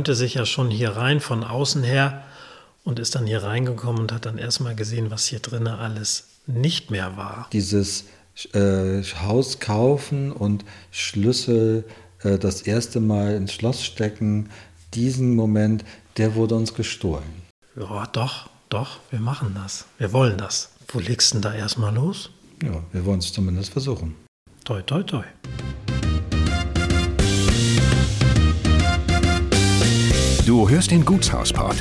träumte sich ja schon hier rein von außen her und ist dann hier reingekommen und hat dann erstmal gesehen, was hier drinnen alles nicht mehr war. Dieses äh, Haus kaufen und Schlüssel äh, das erste Mal ins Schloss stecken, diesen Moment, der wurde uns gestohlen. Ja, doch, doch, wir machen das. Wir wollen das. Wo legst du denn da erstmal los? Ja, wir wollen es zumindest versuchen. Toi, toi, toi. Du hörst den Gutshausport.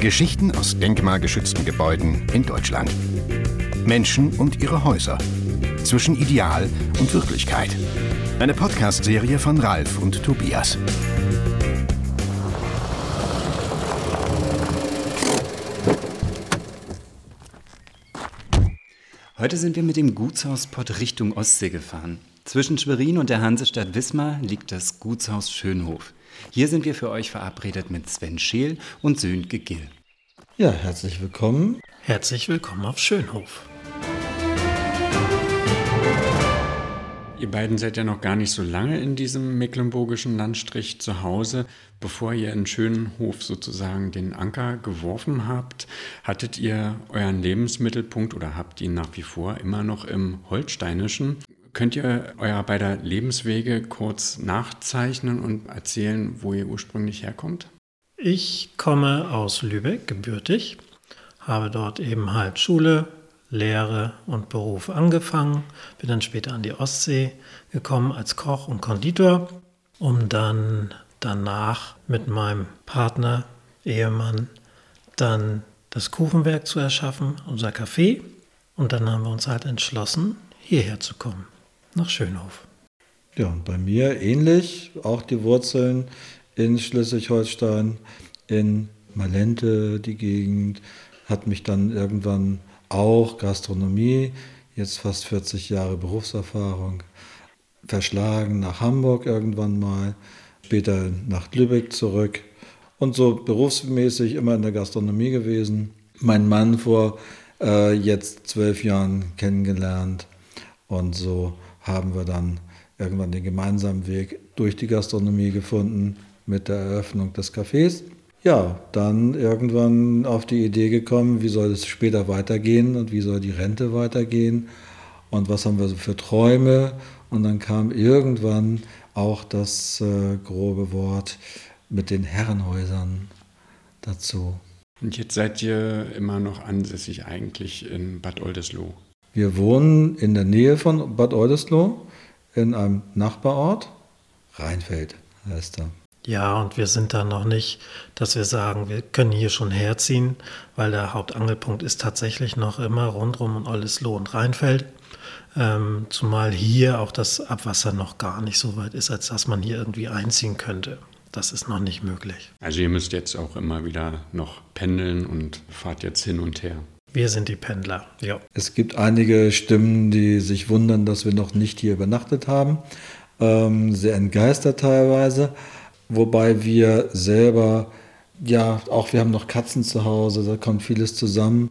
Geschichten aus denkmalgeschützten Gebäuden in Deutschland. Menschen und ihre Häuser. Zwischen Ideal und Wirklichkeit. Eine Podcast-Serie von Ralf und Tobias. Heute sind wir mit dem Gutshauspott Richtung Ostsee gefahren. Zwischen Schwerin und der Hansestadt Wismar liegt das Gutshaus Schönhof. Hier sind wir für euch verabredet mit Sven Scheel und Sönke Gill. Ja, herzlich willkommen. Herzlich willkommen auf Schönhof. Ihr beiden seid ja noch gar nicht so lange in diesem mecklenburgischen Landstrich zu Hause. Bevor ihr in Schönhof sozusagen den Anker geworfen habt, hattet ihr euren Lebensmittelpunkt oder habt ihn nach wie vor immer noch im Holsteinischen. Könnt ihr euer beider Lebenswege kurz nachzeichnen und erzählen, wo ihr ursprünglich herkommt? Ich komme aus Lübeck, gebürtig, habe dort eben halt Schule, Lehre und Beruf angefangen, bin dann später an die Ostsee gekommen als Koch und Konditor, um dann danach mit meinem Partner, Ehemann, dann das Kuchenwerk zu erschaffen, unser Café. Und dann haben wir uns halt entschlossen, hierher zu kommen nach Schönhof. Ja, und bei mir ähnlich, auch die Wurzeln in Schleswig-Holstein, in Malente, die Gegend, hat mich dann irgendwann auch Gastronomie, jetzt fast 40 Jahre Berufserfahrung, verschlagen nach Hamburg irgendwann mal, später nach Lübeck zurück und so berufsmäßig immer in der Gastronomie gewesen. Mein Mann vor äh, jetzt zwölf Jahren kennengelernt und so haben wir dann irgendwann den gemeinsamen Weg durch die Gastronomie gefunden mit der Eröffnung des Cafés. Ja, dann irgendwann auf die Idee gekommen, wie soll es später weitergehen und wie soll die Rente weitergehen und was haben wir so für Träume. Und dann kam irgendwann auch das äh, grobe Wort mit den Herrenhäusern dazu. Und jetzt seid ihr immer noch ansässig eigentlich in Bad Oldesloe. Wir wohnen in der Nähe von Bad Oldesloe in einem Nachbarort. Rheinfeld heißt er. Ja, und wir sind da noch nicht, dass wir sagen, wir können hier schon herziehen, weil der Hauptangelpunkt ist tatsächlich noch immer rundrum um Oldesloe und Rheinfeld. Ähm, zumal hier auch das Abwasser noch gar nicht so weit ist, als dass man hier irgendwie einziehen könnte. Das ist noch nicht möglich. Also ihr müsst jetzt auch immer wieder noch pendeln und fahrt jetzt hin und her. Wir sind die Pendler, ja. Es gibt einige Stimmen, die sich wundern, dass wir noch nicht hier übernachtet haben. Ähm, sehr entgeistert teilweise. Wobei wir selber, ja, auch wir haben noch Katzen zu Hause, da kommt vieles zusammen.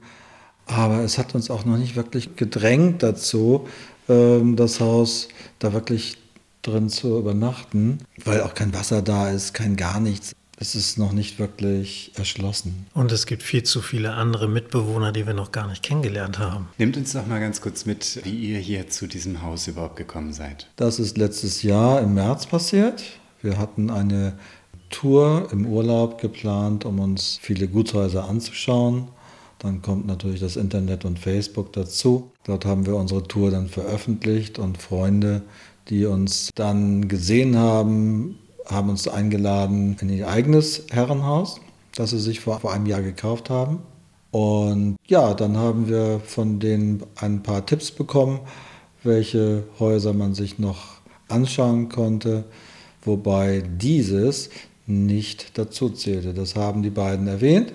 Aber es hat uns auch noch nicht wirklich gedrängt dazu, ähm, das Haus da wirklich drin zu übernachten, weil auch kein Wasser da ist, kein gar nichts es ist noch nicht wirklich erschlossen. Und es gibt viel zu viele andere Mitbewohner, die wir noch gar nicht kennengelernt haben. Nehmt uns doch mal ganz kurz mit, wie ihr hier zu diesem Haus überhaupt gekommen seid. Das ist letztes Jahr im März passiert. Wir hatten eine Tour im Urlaub geplant, um uns viele Gutshäuser anzuschauen. Dann kommt natürlich das Internet und Facebook dazu. Dort haben wir unsere Tour dann veröffentlicht und Freunde, die uns dann gesehen haben, haben uns eingeladen in ihr eigenes Herrenhaus, das sie sich vor, vor einem Jahr gekauft haben. Und ja, dann haben wir von denen ein paar Tipps bekommen, welche Häuser man sich noch anschauen konnte, wobei dieses nicht dazu zählte. Das haben die beiden erwähnt,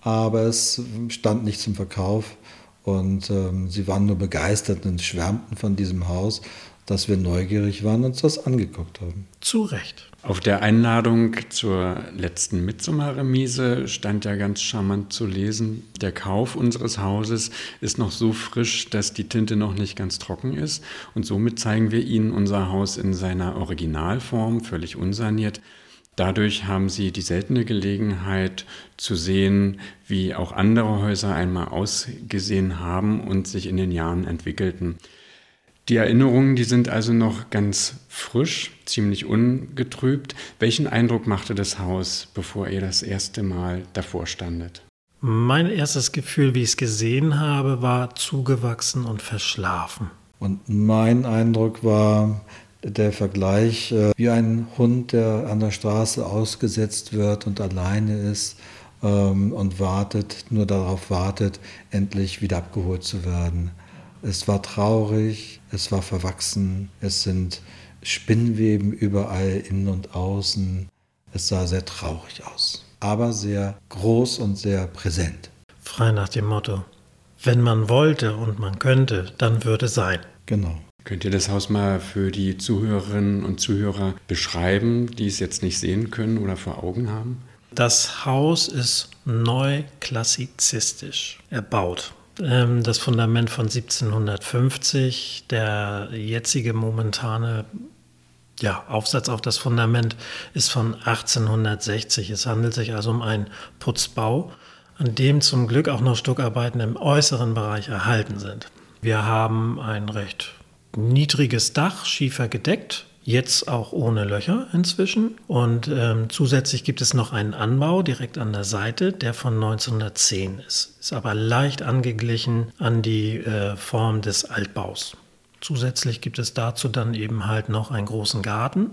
aber es stand nicht zum Verkauf und ähm, sie waren nur begeistert und schwärmten von diesem Haus, dass wir neugierig waren und uns das angeguckt haben. Zu Recht. Auf der Einladung zur letzten Mitsommerremise stand ja ganz charmant zu lesen, der Kauf unseres Hauses ist noch so frisch, dass die Tinte noch nicht ganz trocken ist und somit zeigen wir Ihnen unser Haus in seiner Originalform, völlig unsaniert. Dadurch haben Sie die seltene Gelegenheit zu sehen, wie auch andere Häuser einmal ausgesehen haben und sich in den Jahren entwickelten. Die Erinnerungen, die sind also noch ganz frisch, ziemlich ungetrübt. Welchen Eindruck machte das Haus, bevor ihr das erste Mal davor standet? Mein erstes Gefühl, wie ich es gesehen habe, war zugewachsen und verschlafen. Und mein Eindruck war der Vergleich, äh, wie ein Hund, der an der Straße ausgesetzt wird und alleine ist ähm, und wartet, nur darauf wartet, endlich wieder abgeholt zu werden. Es war traurig, es war verwachsen, es sind Spinnweben überall innen und außen. Es sah sehr traurig aus, aber sehr groß und sehr präsent. Frei nach dem Motto, wenn man wollte und man könnte, dann würde sein. Genau. Könnt ihr das Haus mal für die Zuhörerinnen und Zuhörer beschreiben, die es jetzt nicht sehen können oder vor Augen haben? Das Haus ist neu klassizistisch erbaut. Ähm, das Fundament von 1750, der jetzige momentane ja, Aufsatz auf das Fundament ist von 1860. Es handelt sich also um einen Putzbau, an dem zum Glück auch noch Stuckarbeiten im äußeren Bereich erhalten sind. Wir haben ein recht niedriges Dach, schiefer gedeckt, jetzt auch ohne Löcher inzwischen. Und ähm, zusätzlich gibt es noch einen Anbau direkt an der Seite, der von 1910 ist. Ist aber leicht angeglichen an die äh, Form des Altbaus. Zusätzlich gibt es dazu dann eben halt noch einen großen Garten,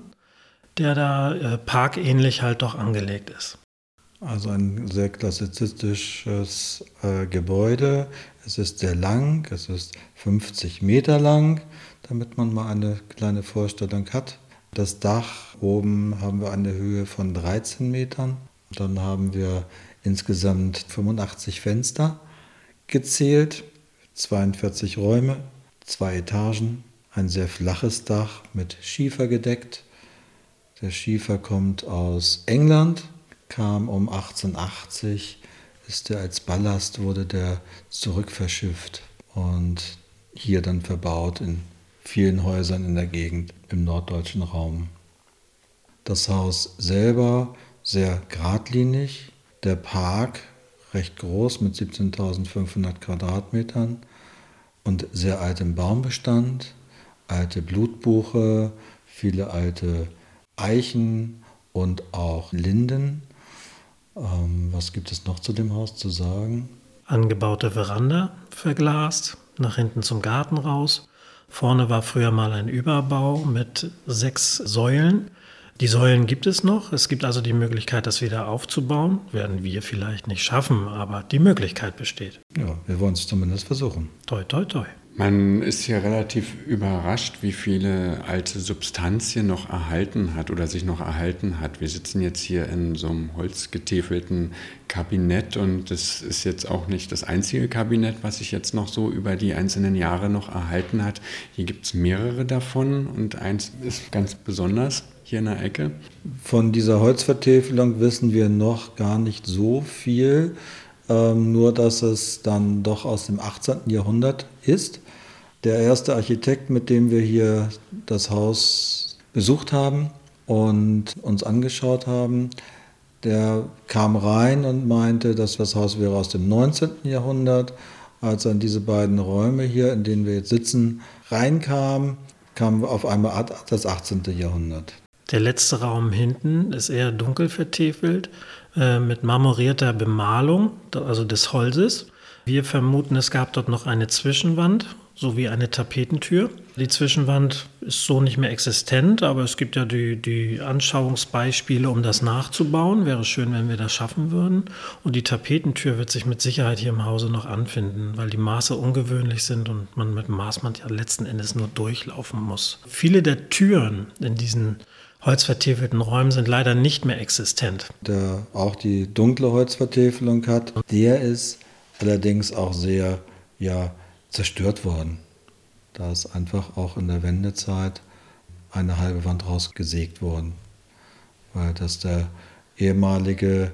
der da äh, parkähnlich halt doch angelegt ist. Also ein sehr klassizistisches äh, Gebäude. Es ist sehr lang, es ist 50 Meter lang damit man mal eine kleine Vorstellung hat. Das Dach oben haben wir eine Höhe von 13 Metern. Dann haben wir insgesamt 85 Fenster gezählt, 42 Räume, zwei Etagen, ein sehr flaches Dach mit Schiefer gedeckt. Der Schiefer kommt aus England, kam um 1880, ist er als Ballast, wurde der zurückverschifft und hier dann verbaut in vielen Häusern in der Gegend im norddeutschen Raum. Das Haus selber sehr geradlinig, der Park recht groß mit 17.500 Quadratmetern und sehr altem Baumbestand, alte Blutbuche, viele alte Eichen und auch Linden. Ähm, was gibt es noch zu dem Haus zu sagen? Angebaute Veranda verglast, nach hinten zum Garten raus Vorne war früher mal ein Überbau mit sechs Säulen. Die Säulen gibt es noch. Es gibt also die Möglichkeit, das wieder aufzubauen. Werden wir vielleicht nicht schaffen, aber die Möglichkeit besteht. Ja, wir wollen es zumindest versuchen. Toi, toi, toi. Man ist hier relativ überrascht, wie viele alte Substanz hier noch erhalten hat oder sich noch erhalten hat. Wir sitzen jetzt hier in so einem holzgetäfelten Kabinett und das ist jetzt auch nicht das einzige Kabinett, was sich jetzt noch so über die einzelnen Jahre noch erhalten hat. Hier gibt es mehrere davon und eins ist ganz besonders hier in der Ecke. Von dieser Holzvertäfelung wissen wir noch gar nicht so viel. Ähm, nur dass es dann doch aus dem 18. Jahrhundert ist. Der erste Architekt, mit dem wir hier das Haus besucht haben und uns angeschaut haben, der kam rein und meinte, dass das Haus wäre aus dem 19. Jahrhundert. Als er in diese beiden Räume hier, in denen wir jetzt sitzen, reinkam, kam auf einmal das 18. Jahrhundert. Der letzte Raum hinten ist eher dunkel vertefelt, äh, mit marmorierter Bemalung, also des Holzes. Wir vermuten, es gab dort noch eine Zwischenwand sowie eine Tapetentür. Die Zwischenwand ist so nicht mehr existent, aber es gibt ja die, die Anschauungsbeispiele, um das nachzubauen. Wäre schön, wenn wir das schaffen würden. Und die Tapetentür wird sich mit Sicherheit hier im Hause noch anfinden, weil die Maße ungewöhnlich sind und man mit Maßband ja letzten Endes nur durchlaufen muss. Viele der Türen in diesen holzvertäfelten Räumen sind leider nicht mehr existent. Der auch die dunkle Holzvertäfelung hat, der ist allerdings auch sehr ja, zerstört worden. Da ist einfach auch in der Wendezeit eine halbe Wand rausgesägt worden, weil das der ehemalige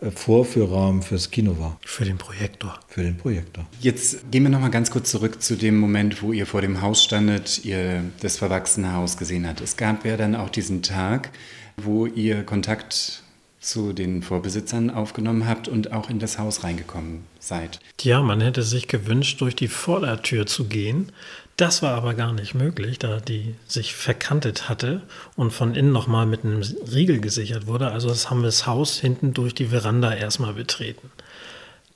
äh, Vorführraum fürs Kino war. Für den Projektor. Für den Projektor. Jetzt gehen wir noch mal ganz kurz zurück zu dem Moment, wo ihr vor dem Haus standet, ihr das verwachsene Haus gesehen habt. Es gab ja dann auch diesen Tag, wo ihr Kontakt zu den Vorbesitzern aufgenommen habt und auch in das Haus reingekommen seid. Ja, man hätte sich gewünscht, durch die Vordertür zu gehen. Das war aber gar nicht möglich, da die sich verkantet hatte und von innen nochmal mit einem Riegel gesichert wurde. Also das haben wir das Haus hinten durch die Veranda erstmal betreten,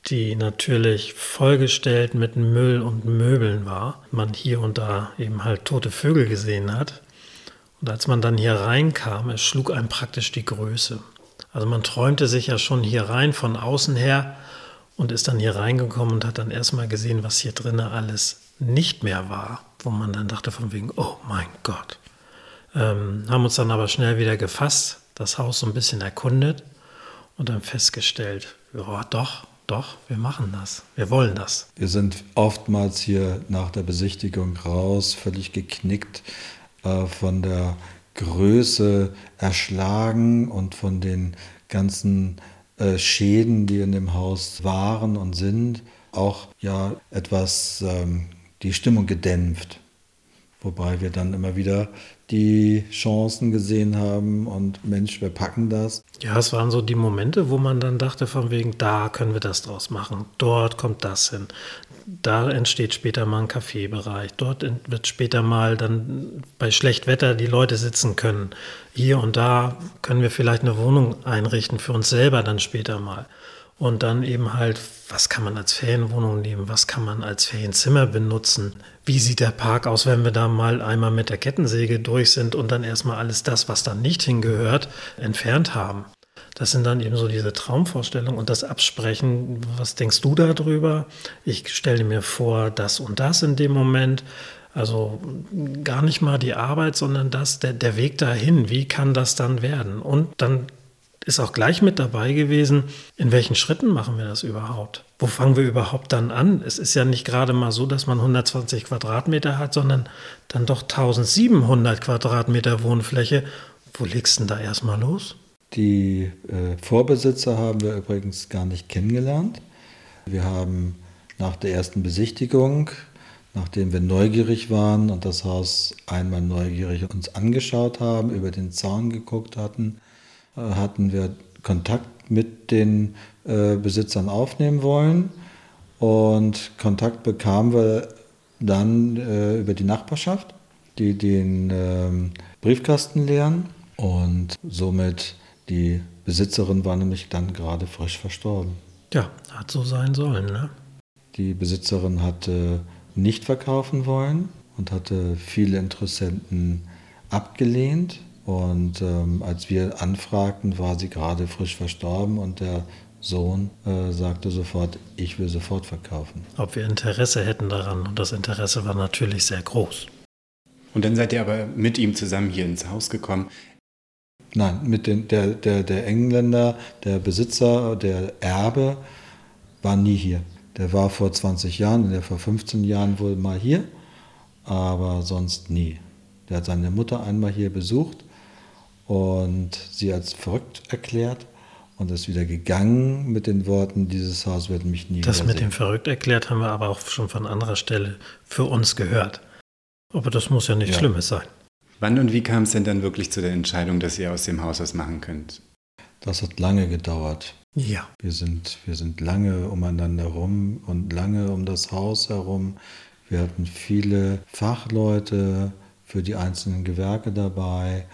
die natürlich vollgestellt mit Müll und Möbeln war. Man hier und da eben halt tote Vögel gesehen hat. Und als man dann hier reinkam, es schlug einem praktisch die Größe. Also man träumte sich ja schon hier rein von außen her und ist dann hier reingekommen und hat dann erstmal gesehen, was hier drinnen alles nicht mehr war, wo man dann dachte von wegen, oh mein Gott. Ähm, haben uns dann aber schnell wieder gefasst, das Haus so ein bisschen erkundet und dann festgestellt, ja doch, doch, wir machen das, wir wollen das. Wir sind oftmals hier nach der Besichtigung raus, völlig geknickt äh, von der Größe erschlagen und von den ganzen äh, Schäden, die in dem Haus waren und sind, auch ja etwas ähm, die Stimmung gedämpft. Wobei wir dann immer wieder die Chancen gesehen haben und Mensch, wir packen das. Ja, es waren so die Momente, wo man dann dachte, von wegen, da können wir das draus machen, dort kommt das hin, da entsteht später mal ein Kaffeebereich. Dort wird später mal dann bei Schlechtwetter die Leute sitzen können. Hier und da können wir vielleicht eine Wohnung einrichten für uns selber dann später mal. Und dann eben halt, was kann man als Ferienwohnung nehmen, was kann man als Ferienzimmer benutzen, wie sieht der Park aus, wenn wir da mal einmal mit der Kettensäge durch sind und dann erstmal alles das, was da nicht hingehört, entfernt haben. Das sind dann eben so diese Traumvorstellungen und das Absprechen, was denkst du darüber? Ich stelle mir vor, das und das in dem Moment. Also gar nicht mal die Arbeit, sondern das, der, der Weg dahin, wie kann das dann werden? Und dann ist auch gleich mit dabei gewesen, in welchen Schritten machen wir das überhaupt? Wo fangen wir überhaupt dann an? Es ist ja nicht gerade mal so, dass man 120 Quadratmeter hat, sondern dann doch 1700 Quadratmeter Wohnfläche. Wo legst du denn da erstmal los? Die äh, Vorbesitzer haben wir übrigens gar nicht kennengelernt. Wir haben nach der ersten Besichtigung, nachdem wir neugierig waren und das Haus einmal neugierig uns angeschaut haben, über den Zaun geguckt hatten, äh, hatten wir Kontakt mit den äh, Besitzern aufnehmen wollen. Und Kontakt bekamen wir dann äh, über die Nachbarschaft, die den ähm, Briefkasten leeren und somit die Besitzerin war nämlich dann gerade frisch verstorben. Ja, hat so sein sollen, ne? Die Besitzerin hatte nicht verkaufen wollen und hatte viele Interessenten abgelehnt. Und ähm, als wir anfragten, war sie gerade frisch verstorben und der Sohn äh, sagte sofort, ich will sofort verkaufen. Ob wir Interesse hätten daran und das Interesse war natürlich sehr groß. Und dann seid ihr aber mit ihm zusammen hier ins Haus gekommen. Nein, mit den, der, der, der Engländer, der Besitzer, der Erbe war nie hier. Der war vor 20 Jahren, der vor 15 Jahren wohl mal hier, aber sonst nie. Der hat seine Mutter einmal hier besucht und sie als verrückt erklärt und ist wieder gegangen mit den Worten, dieses Haus wird mich nie Das mit dem verrückt erklärt haben wir aber auch schon von anderer Stelle für uns gehört. Aber das muss ja nichts ja. Schlimmes sein. Wann und wie kam es denn dann wirklich zu der Entscheidung, dass ihr aus dem Haus was machen könnt? Das hat lange gedauert. Ja. Wir sind, wir sind lange umeinander rum und lange um das Haus herum. Wir hatten viele Fachleute für die einzelnen Gewerke dabei.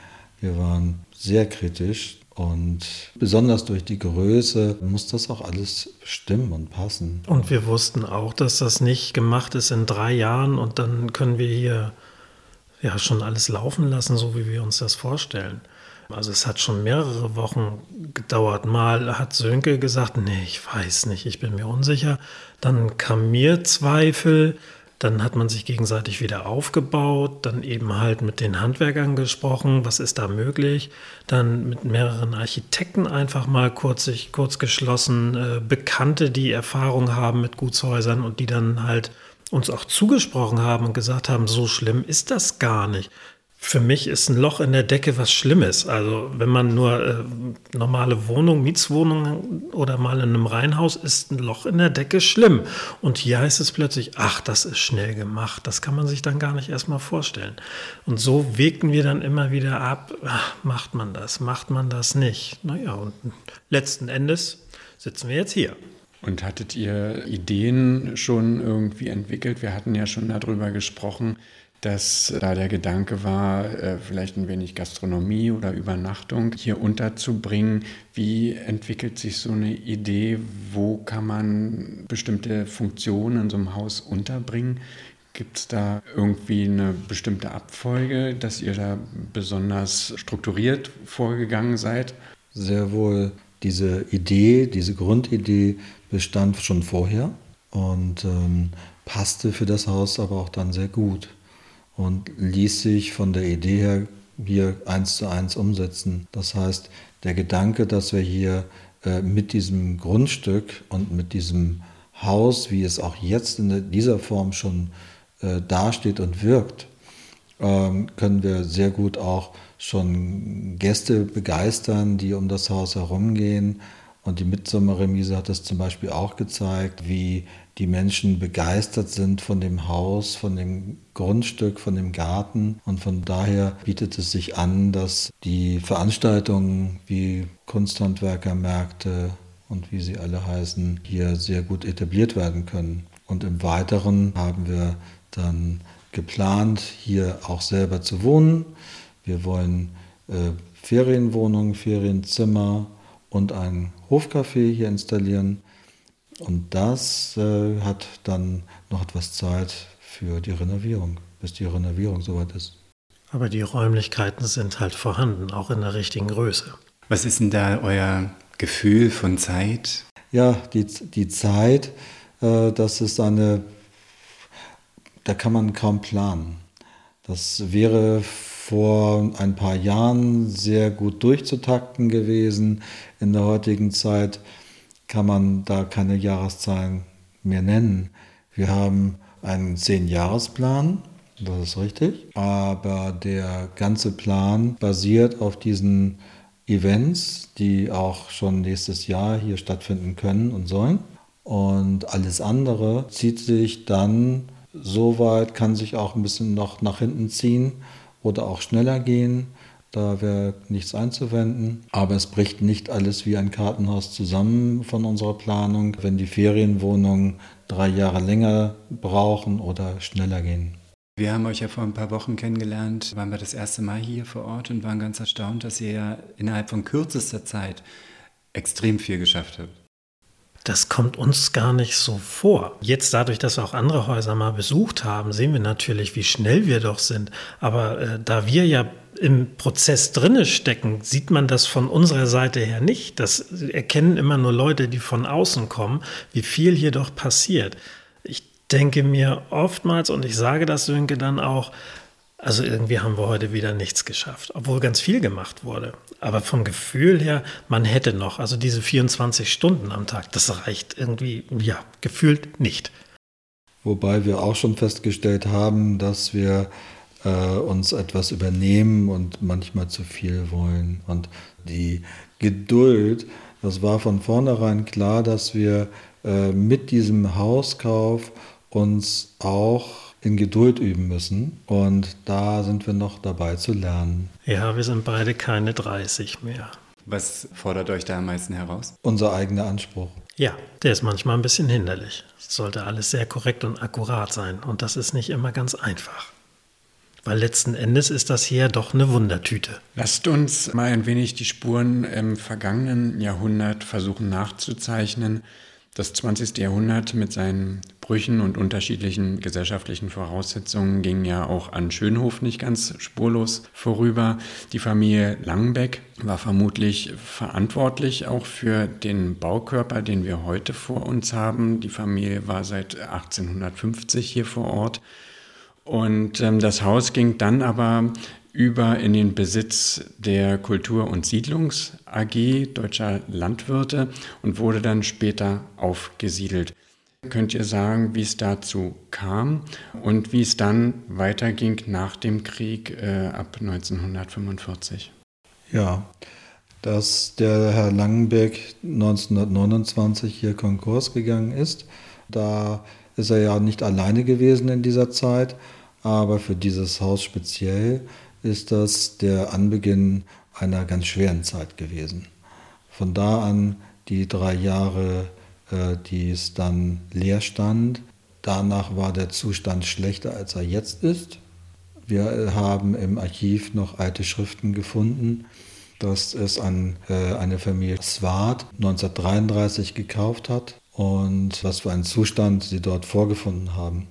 Wir waren sehr kritisch und besonders durch die Größe muss das auch alles stimmen und passen. Und wir wussten auch, dass das nicht gemacht ist in drei Jahren und dann können wir hier ja schon alles laufen lassen, so wie wir uns das vorstellen. Also es hat schon mehrere Wochen gedauert. Mal hat Sönke gesagt, nee, ich weiß nicht, ich bin mir unsicher. Dann kam mir Zweifel. Dann hat man sich gegenseitig wieder aufgebaut, dann eben halt mit den Handwerkern gesprochen, was ist da möglich, dann mit mehreren Architekten einfach mal kurz, kurz geschlossen, äh, Bekannte, die Erfahrung haben mit Gutshäusern und die dann halt uns auch zugesprochen haben und gesagt haben, so schlimm ist das gar nicht. Für mich ist ein Loch in der Decke was Schlimmes. Also wenn man nur äh, normale Wohnung, Mietswohnung oder mal in einem Reihenhaus ist ein Loch in der Decke schlimm. Und hier heißt es plötzlich, ach, das ist schnell gemacht. Das kann man sich dann gar nicht erstmal vorstellen. Und so wägten wir dann immer wieder ab, ach, macht man das, macht man das nicht. Naja, und letzten Endes sitzen wir jetzt hier. Und hattet ihr Ideen schon irgendwie entwickelt? Wir hatten ja schon darüber gesprochen, dass da der Gedanke war, äh, vielleicht ein wenig Gastronomie oder Übernachtung hier unterzubringen. Wie entwickelt sich so eine Idee? Wo kann man bestimmte Funktionen in so einem Haus unterbringen? Gibt es da irgendwie eine bestimmte Abfolge, dass ihr da besonders strukturiert vorgegangen seid? Sehr wohl. Diese Idee, diese Grundidee bestand schon vorher und ähm, passte für das Haus aber auch dann sehr gut und ließ sich von der Idee her hier eins zu eins umsetzen. Das heißt, der Gedanke, dass wir hier äh, mit diesem Grundstück und mit diesem Haus, wie es auch jetzt in dieser Form schon äh, dasteht und wirkt, ähm, können wir sehr gut auch schon Gäste begeistern, die um das Haus herumgehen. Und die Mitsommerremise hat das zum Beispiel auch gezeigt, wie die Menschen begeistert sind von dem Haus, von dem Grundstück, von dem Garten. Und von daher bietet es sich an, dass die Veranstaltungen wie Kunsthandwerkermärkte und wie sie alle heißen, hier sehr gut etabliert werden können. Und im Weiteren haben wir dann geplant, hier auch selber zu wohnen. Wir wollen äh, Ferienwohnungen, Ferienzimmer und ein Hofcafé hier installieren. Und das äh, hat dann noch etwas Zeit für die Renovierung, bis die Renovierung soweit ist. Aber die Räumlichkeiten sind halt vorhanden, auch in der richtigen Größe. Was ist denn da euer Gefühl von Zeit? Ja, die, die Zeit, äh, das ist eine, da kann man kaum planen. Das wäre vor ein paar Jahren sehr gut durchzutakten gewesen. In der heutigen Zeit kann man da keine Jahreszahlen mehr nennen. Wir haben einen Zehn-Jahres-Plan, das ist richtig, aber der ganze Plan basiert auf diesen Events, die auch schon nächstes Jahr hier stattfinden können und sollen. Und alles andere zieht sich dann so weit, kann sich auch ein bisschen noch nach hinten ziehen oder auch schneller gehen. Da wäre nichts einzuwenden. Aber es bricht nicht alles wie ein Kartenhaus zusammen von unserer Planung, wenn die Ferienwohnungen drei Jahre länger brauchen oder schneller gehen. Wir haben euch ja vor ein paar Wochen kennengelernt, waren wir das erste Mal hier vor Ort und waren ganz erstaunt, dass ihr ja innerhalb von kürzester Zeit extrem viel geschafft habt. Das kommt uns gar nicht so vor. Jetzt dadurch, dass wir auch andere Häuser mal besucht haben, sehen wir natürlich, wie schnell wir doch sind. Aber äh, da wir ja im Prozess drinne stecken, sieht man das von unserer Seite her nicht. Das erkennen immer nur Leute, die von außen kommen, wie viel hier doch passiert. Ich denke mir oftmals, und ich sage das Sönke dann auch, also irgendwie haben wir heute wieder nichts geschafft, obwohl ganz viel gemacht wurde. Aber vom Gefühl her, man hätte noch, also diese 24 Stunden am Tag, das reicht irgendwie, ja, gefühlt nicht. Wobei wir auch schon festgestellt haben, dass wir äh, uns etwas übernehmen und manchmal zu viel wollen. Und die Geduld, das war von vornherein klar, dass wir äh, mit diesem Hauskauf uns auch in Geduld üben müssen. Und da sind wir noch dabei zu lernen. Ja, wir sind beide keine 30 mehr. Was fordert euch da am meisten heraus? Unser eigener Anspruch. Ja, der ist manchmal ein bisschen hinderlich. Es sollte alles sehr korrekt und akkurat sein. Und das ist nicht immer ganz einfach. Weil letzten Endes ist das hier doch eine Wundertüte. Lasst uns mal ein wenig die Spuren im vergangenen Jahrhundert versuchen nachzuzeichnen. Das 20. Jahrhundert mit seinen Brüchen und unterschiedlichen gesellschaftlichen Voraussetzungen ging ja auch an Schönhof nicht ganz spurlos vorüber. Die Familie Langenbeck war vermutlich verantwortlich auch für den Baukörper, den wir heute vor uns haben. Die Familie war seit 1850 hier vor Ort. Und ähm, das Haus ging dann aber über in den Besitz der Kultur- und Siedlungs AG deutscher Landwirte und wurde dann später aufgesiedelt. Könnt ihr sagen, wie es dazu kam und wie es dann weiterging nach dem Krieg äh, ab 1945? Ja, dass der Herr Langenbeck 1929 hier Konkurs gegangen ist, da ist er ja nicht alleine gewesen in dieser Zeit, aber für dieses Haus speziell ist das der Anbeginn einer ganz schweren Zeit gewesen. Von da an die drei Jahre, äh, die es dann leer stand. Danach war der Zustand schlechter, als er jetzt ist. Wir haben im Archiv noch alte Schriften gefunden, dass es an äh, eine Familie Swart 1933 gekauft hat und was für einen Zustand sie dort vorgefunden haben.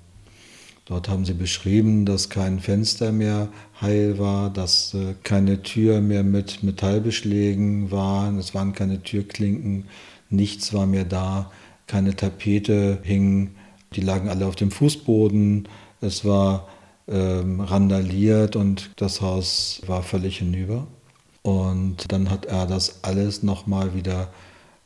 Dort haben sie beschrieben, dass kein Fenster mehr heil war, dass äh, keine Tür mehr mit Metallbeschlägen war, es waren keine Türklinken, nichts war mehr da, keine Tapete hing, die lagen alle auf dem Fußboden, es war ähm, randaliert und das Haus war völlig hinüber. Und dann hat er das alles nochmal wieder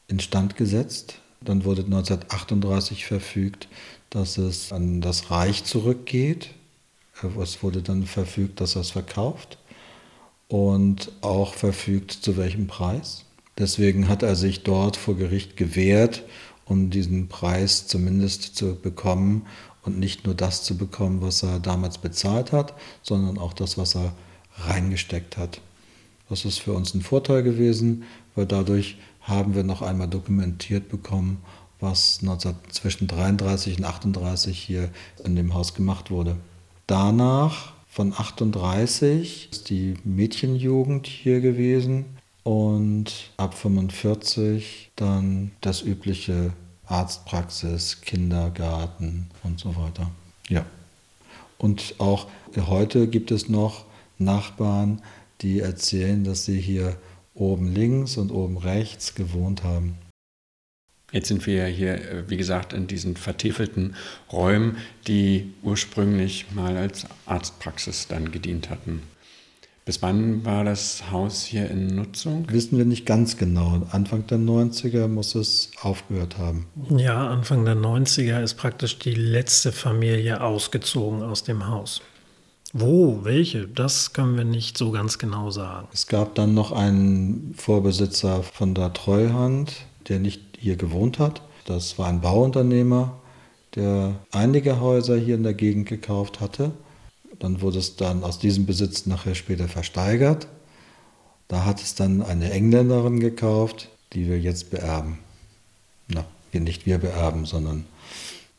instand gesetzt. Dann wurde 1938 verfügt, dass es an das Reich zurückgeht. Es wurde dann verfügt, dass er es verkauft und auch verfügt, zu welchem Preis. Deswegen hat er sich dort vor Gericht gewehrt, um diesen Preis zumindest zu bekommen und nicht nur das zu bekommen, was er damals bezahlt hat, sondern auch das, was er reingesteckt hat. Das ist für uns ein Vorteil gewesen, weil dadurch haben wir noch einmal dokumentiert bekommen, was 19, zwischen 33 und 38 hier in dem Haus gemacht wurde. Danach von 38 ist die Mädchenjugend hier gewesen und ab 45 dann das übliche Arztpraxis, Kindergarten und so weiter. Ja. Und auch heute gibt es noch Nachbarn, die erzählen, dass sie hier oben links und oben rechts gewohnt haben. Jetzt sind wir ja hier, äh, wie gesagt, in diesen vertiefelten Räumen, die ursprünglich mal als Arztpraxis dann gedient hatten. Bis wann war das Haus hier in Nutzung? Wissen wir nicht ganz genau. Anfang der 90er muss es aufgehört haben. Ja, Anfang der 90er ist praktisch die letzte Familie ausgezogen aus dem Haus. Wo, welche, das können wir nicht so ganz genau sagen. Es gab dann noch einen Vorbesitzer von der Treuhand, der nicht hier gewohnt hat. Das war ein Bauunternehmer, der einige Häuser hier in der Gegend gekauft hatte. Dann wurde es dann aus diesem Besitz nachher später versteigert. Da hat es dann eine Engländerin gekauft, die wir jetzt beerben. Na, nicht wir beerben, sondern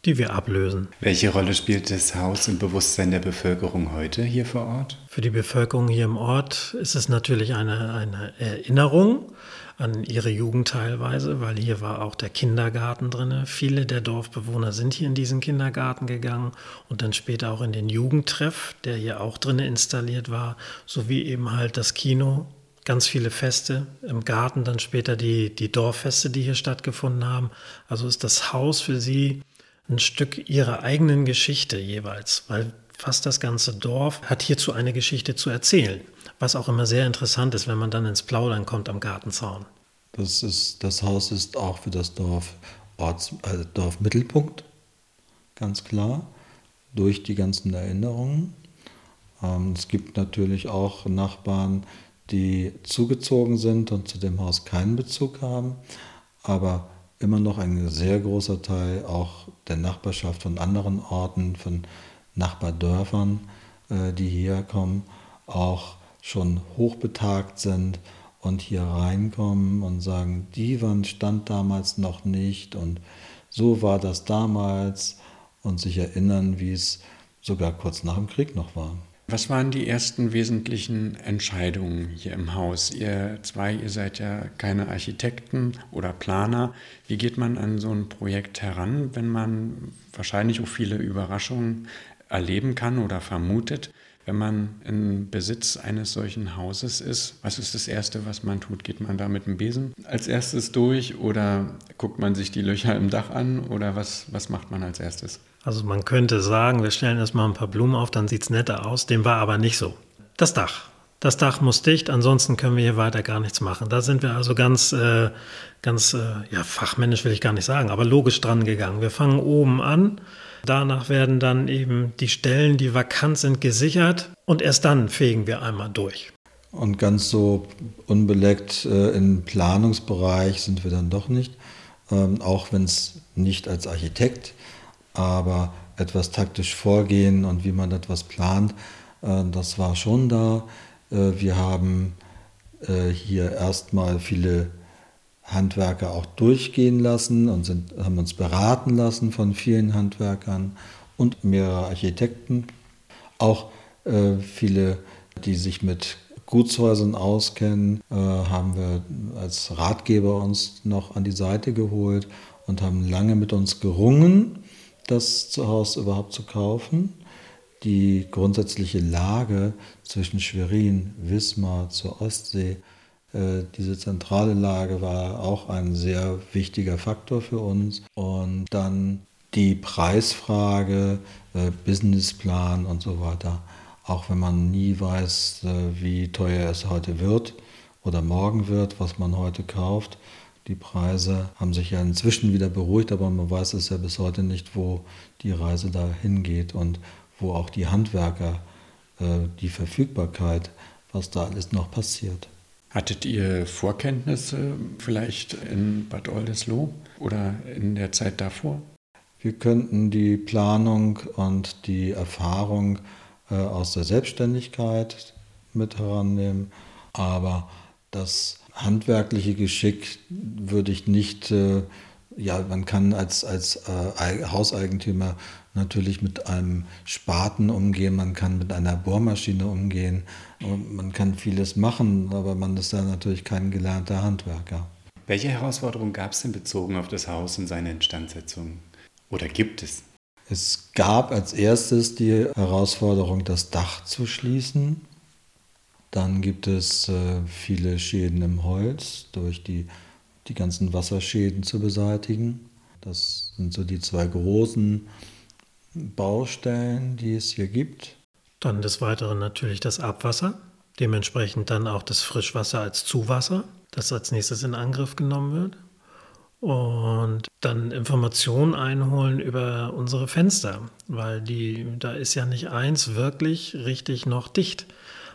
die wir ablösen. Welche Rolle spielt das Haus im Bewusstsein der Bevölkerung heute hier vor Ort? Für die Bevölkerung hier im Ort ist es natürlich eine, eine Erinnerung an ihre Jugend teilweise, weil hier war auch der Kindergarten drin. Viele der Dorfbewohner sind hier in diesen Kindergarten gegangen und dann später auch in den Jugendtreff, der hier auch drin installiert war, sowie eben halt das Kino, ganz viele Feste im Garten, dann später die, die Dorffeste, die hier stattgefunden haben. Also ist das Haus für sie ein Stück ihrer eigenen Geschichte jeweils, weil fast das ganze Dorf hat hierzu eine Geschichte zu erzählen. Was auch immer sehr interessant ist, wenn man dann ins Plaudern kommt am Gartenzaun. Das, ist, das Haus ist auch für das Dorf Orts, äh, Dorfmittelpunkt, ganz klar, durch die ganzen Erinnerungen. Ähm, es gibt natürlich auch Nachbarn, die zugezogen sind und zu dem Haus keinen Bezug haben, aber immer noch ein sehr großer Teil auch der Nachbarschaft von anderen Orten, von Nachbardörfern, äh, die hierher kommen, auch schon hochbetagt sind und hier reinkommen und sagen, die Wand stand damals noch nicht und so war das damals und sich erinnern, wie es sogar kurz nach dem Krieg noch war. Was waren die ersten wesentlichen Entscheidungen hier im Haus? Ihr zwei, ihr seid ja keine Architekten oder Planer. Wie geht man an so ein Projekt heran, wenn man wahrscheinlich auch viele Überraschungen erleben kann oder vermutet? Wenn man in Besitz eines solchen Hauses ist, was ist das Erste, was man tut? Geht man da mit dem Besen als erstes durch oder guckt man sich die Löcher im Dach an oder was, was macht man als erstes? Also man könnte sagen, wir stellen erstmal ein paar Blumen auf, dann sieht es netter aus. Dem war aber nicht so. Das Dach. das Dach muss dicht, ansonsten können wir hier weiter gar nichts machen. Da sind wir also ganz, äh, ganz, äh, ja, fachmännisch will ich gar nicht sagen, aber logisch dran gegangen. Wir fangen oben an. Danach werden dann eben die Stellen, die vakant sind, gesichert und erst dann fegen wir einmal durch. Und ganz so unbeleckt äh, im Planungsbereich sind wir dann doch nicht, ähm, auch wenn es nicht als Architekt, aber etwas taktisch vorgehen und wie man etwas plant, äh, das war schon da. Äh, wir haben äh, hier erstmal viele Handwerker auch durchgehen lassen und sind, haben uns beraten lassen von vielen Handwerkern und mehrere Architekten. Auch äh, viele, die sich mit Gutshäusern auskennen, äh, haben wir als Ratgeber uns noch an die Seite geholt und haben lange mit uns gerungen, das Zuhause überhaupt zu kaufen. Die grundsätzliche Lage zwischen Schwerin, Wismar zur Ostsee diese zentrale Lage war auch ein sehr wichtiger Faktor für uns. Und dann die Preisfrage, äh, Businessplan und so weiter. Auch wenn man nie weiß, äh, wie teuer es heute wird oder morgen wird, was man heute kauft. Die Preise haben sich ja inzwischen wieder beruhigt, aber man weiß es ja bis heute nicht, wo die Reise da hingeht und wo auch die Handwerker, die Verfügbarkeit, was da alles noch passiert. Hattet ihr Vorkenntnisse vielleicht in Bad Oldesloe oder in der Zeit davor? Wir könnten die Planung und die Erfahrung äh, aus der Selbstständigkeit mit herannehmen, aber das handwerkliche Geschick würde ich nicht, äh, ja, man kann als, als äh, Hauseigentümer natürlich mit einem Spaten umgehen, man kann mit einer Bohrmaschine umgehen, man kann vieles machen, aber man ist ja natürlich kein gelernter Handwerker. Welche Herausforderungen gab es denn bezogen auf das Haus und seine Instandsetzung? Oder gibt es? Es gab als erstes die Herausforderung, das Dach zu schließen. Dann gibt es äh, viele Schäden im Holz, durch die, die ganzen Wasserschäden zu beseitigen. Das sind so die zwei großen Baustellen, die es hier gibt. Dann des Weiteren natürlich das Abwasser, dementsprechend dann auch das Frischwasser als Zuwasser, das als nächstes in Angriff genommen wird. Und dann Informationen einholen über unsere Fenster, weil die, da ist ja nicht eins wirklich richtig noch dicht.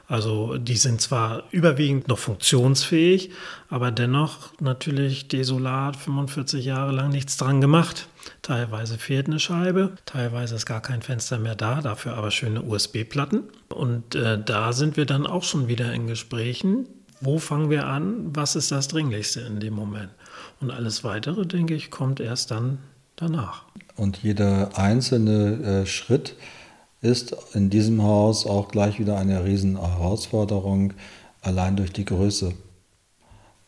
Also die sind zwar überwiegend noch funktionsfähig, aber dennoch natürlich desolat, 45 Jahre lang nichts dran gemacht. Teilweise fehlt eine Scheibe, teilweise ist gar kein Fenster mehr da, dafür aber schöne USB-Platten. Und äh, da sind wir dann auch schon wieder in Gesprächen. Wo fangen wir an? Was ist das Dringlichste in dem Moment? Und alles Weitere, denke ich, kommt erst dann danach. Und jeder einzelne äh, Schritt ist in diesem Haus auch gleich wieder eine riesen Herausforderung, allein durch die Größe.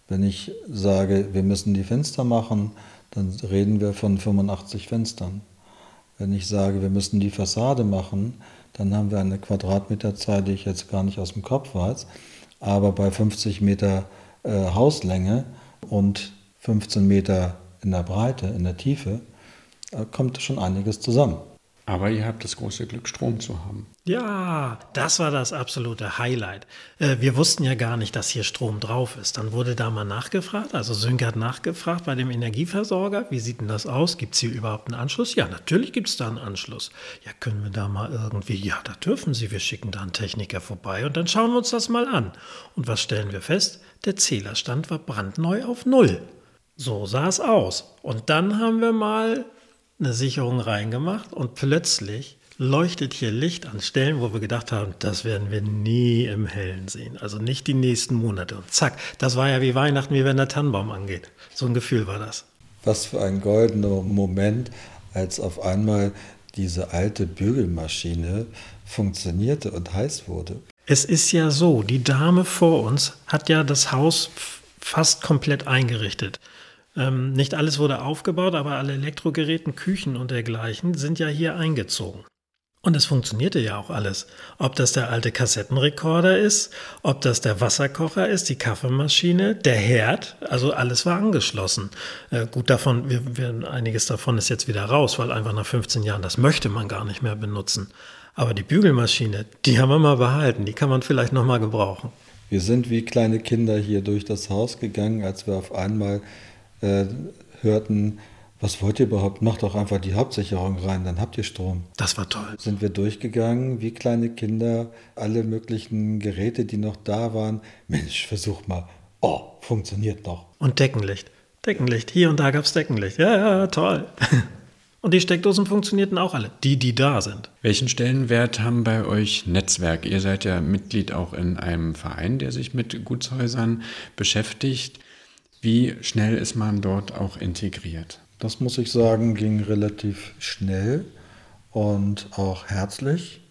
Wenn ich sage, wir müssen die Fenster machen, dann reden wir von 85 Fenstern. Wenn ich sage, wir müssen die Fassade machen, dann haben wir eine Quadratmeterzahl, die ich jetzt gar nicht aus dem Kopf weiß, aber bei 50 Meter äh, Hauslänge und 15 Meter in der Breite, in der Tiefe, äh, kommt schon einiges zusammen. Aber ihr habt das große Glück, Strom zu haben. Ja, das war das absolute Highlight. Äh, wir wussten ja gar nicht, dass hier Strom drauf ist. Dann wurde da mal nachgefragt, also Sönke hat nachgefragt bei dem Energieversorger, wie sieht denn das aus? Gibt es hier überhaupt einen Anschluss? Ja, natürlich gibt es da einen Anschluss. Ja, können wir da mal irgendwie, ja, da dürfen Sie, wir schicken da einen Techniker vorbei und dann schauen wir uns das mal an. Und was stellen wir fest? Der Zählerstand war brandneu auf Null. So sah es aus. Und dann haben wir mal eine Sicherung reingemacht und plötzlich leuchtet hier Licht an Stellen, wo wir gedacht haben, das werden wir nie im Hellen sehen. Also nicht die nächsten Monate. Und zack, das war ja wie Weihnachten, wie wenn der Tannenbaum angeht. So ein Gefühl war das. Was für ein goldener Moment, als auf einmal diese alte Bügelmaschine funktionierte und heiß wurde. Es ist ja so, die Dame vor uns hat ja das Haus fast komplett eingerichtet. Ähm, nicht alles wurde aufgebaut, aber alle Elektrogeräten, Küchen und dergleichen sind ja hier eingezogen. Und es funktionierte ja auch alles. Ob das der alte Kassettenrekorder ist, ob das der Wasserkocher ist, die Kaffeemaschine, der Herd, also alles war angeschlossen. Äh, gut, davon, wir, wir, einiges davon ist jetzt wieder raus, weil einfach nach 15 Jahren, das möchte man gar nicht mehr benutzen. Aber die Bügelmaschine, die haben wir mal behalten, die kann man vielleicht noch mal gebrauchen. Wir sind wie kleine Kinder hier durch das Haus gegangen, als wir auf einmal äh, hörten, was wollt ihr überhaupt? Macht doch einfach die Hauptsicherung rein, dann habt ihr Strom. Das war toll. Sind wir durchgegangen, wie kleine Kinder, alle möglichen Geräte, die noch da waren. Mensch, versuch mal. Oh, funktioniert noch. Und Deckenlicht. Deckenlicht. Hier und da gab es Deckenlicht. Ja, ja, toll. Und die Steckdosen funktionierten auch alle, die, die da sind. Welchen Stellenwert haben bei euch Netzwerk? Ihr seid ja Mitglied auch in einem Verein, der sich mit Gutshäusern beschäftigt. Wie schnell ist man dort auch integriert? Das muss ich sagen, ging relativ schnell und auch herzlich.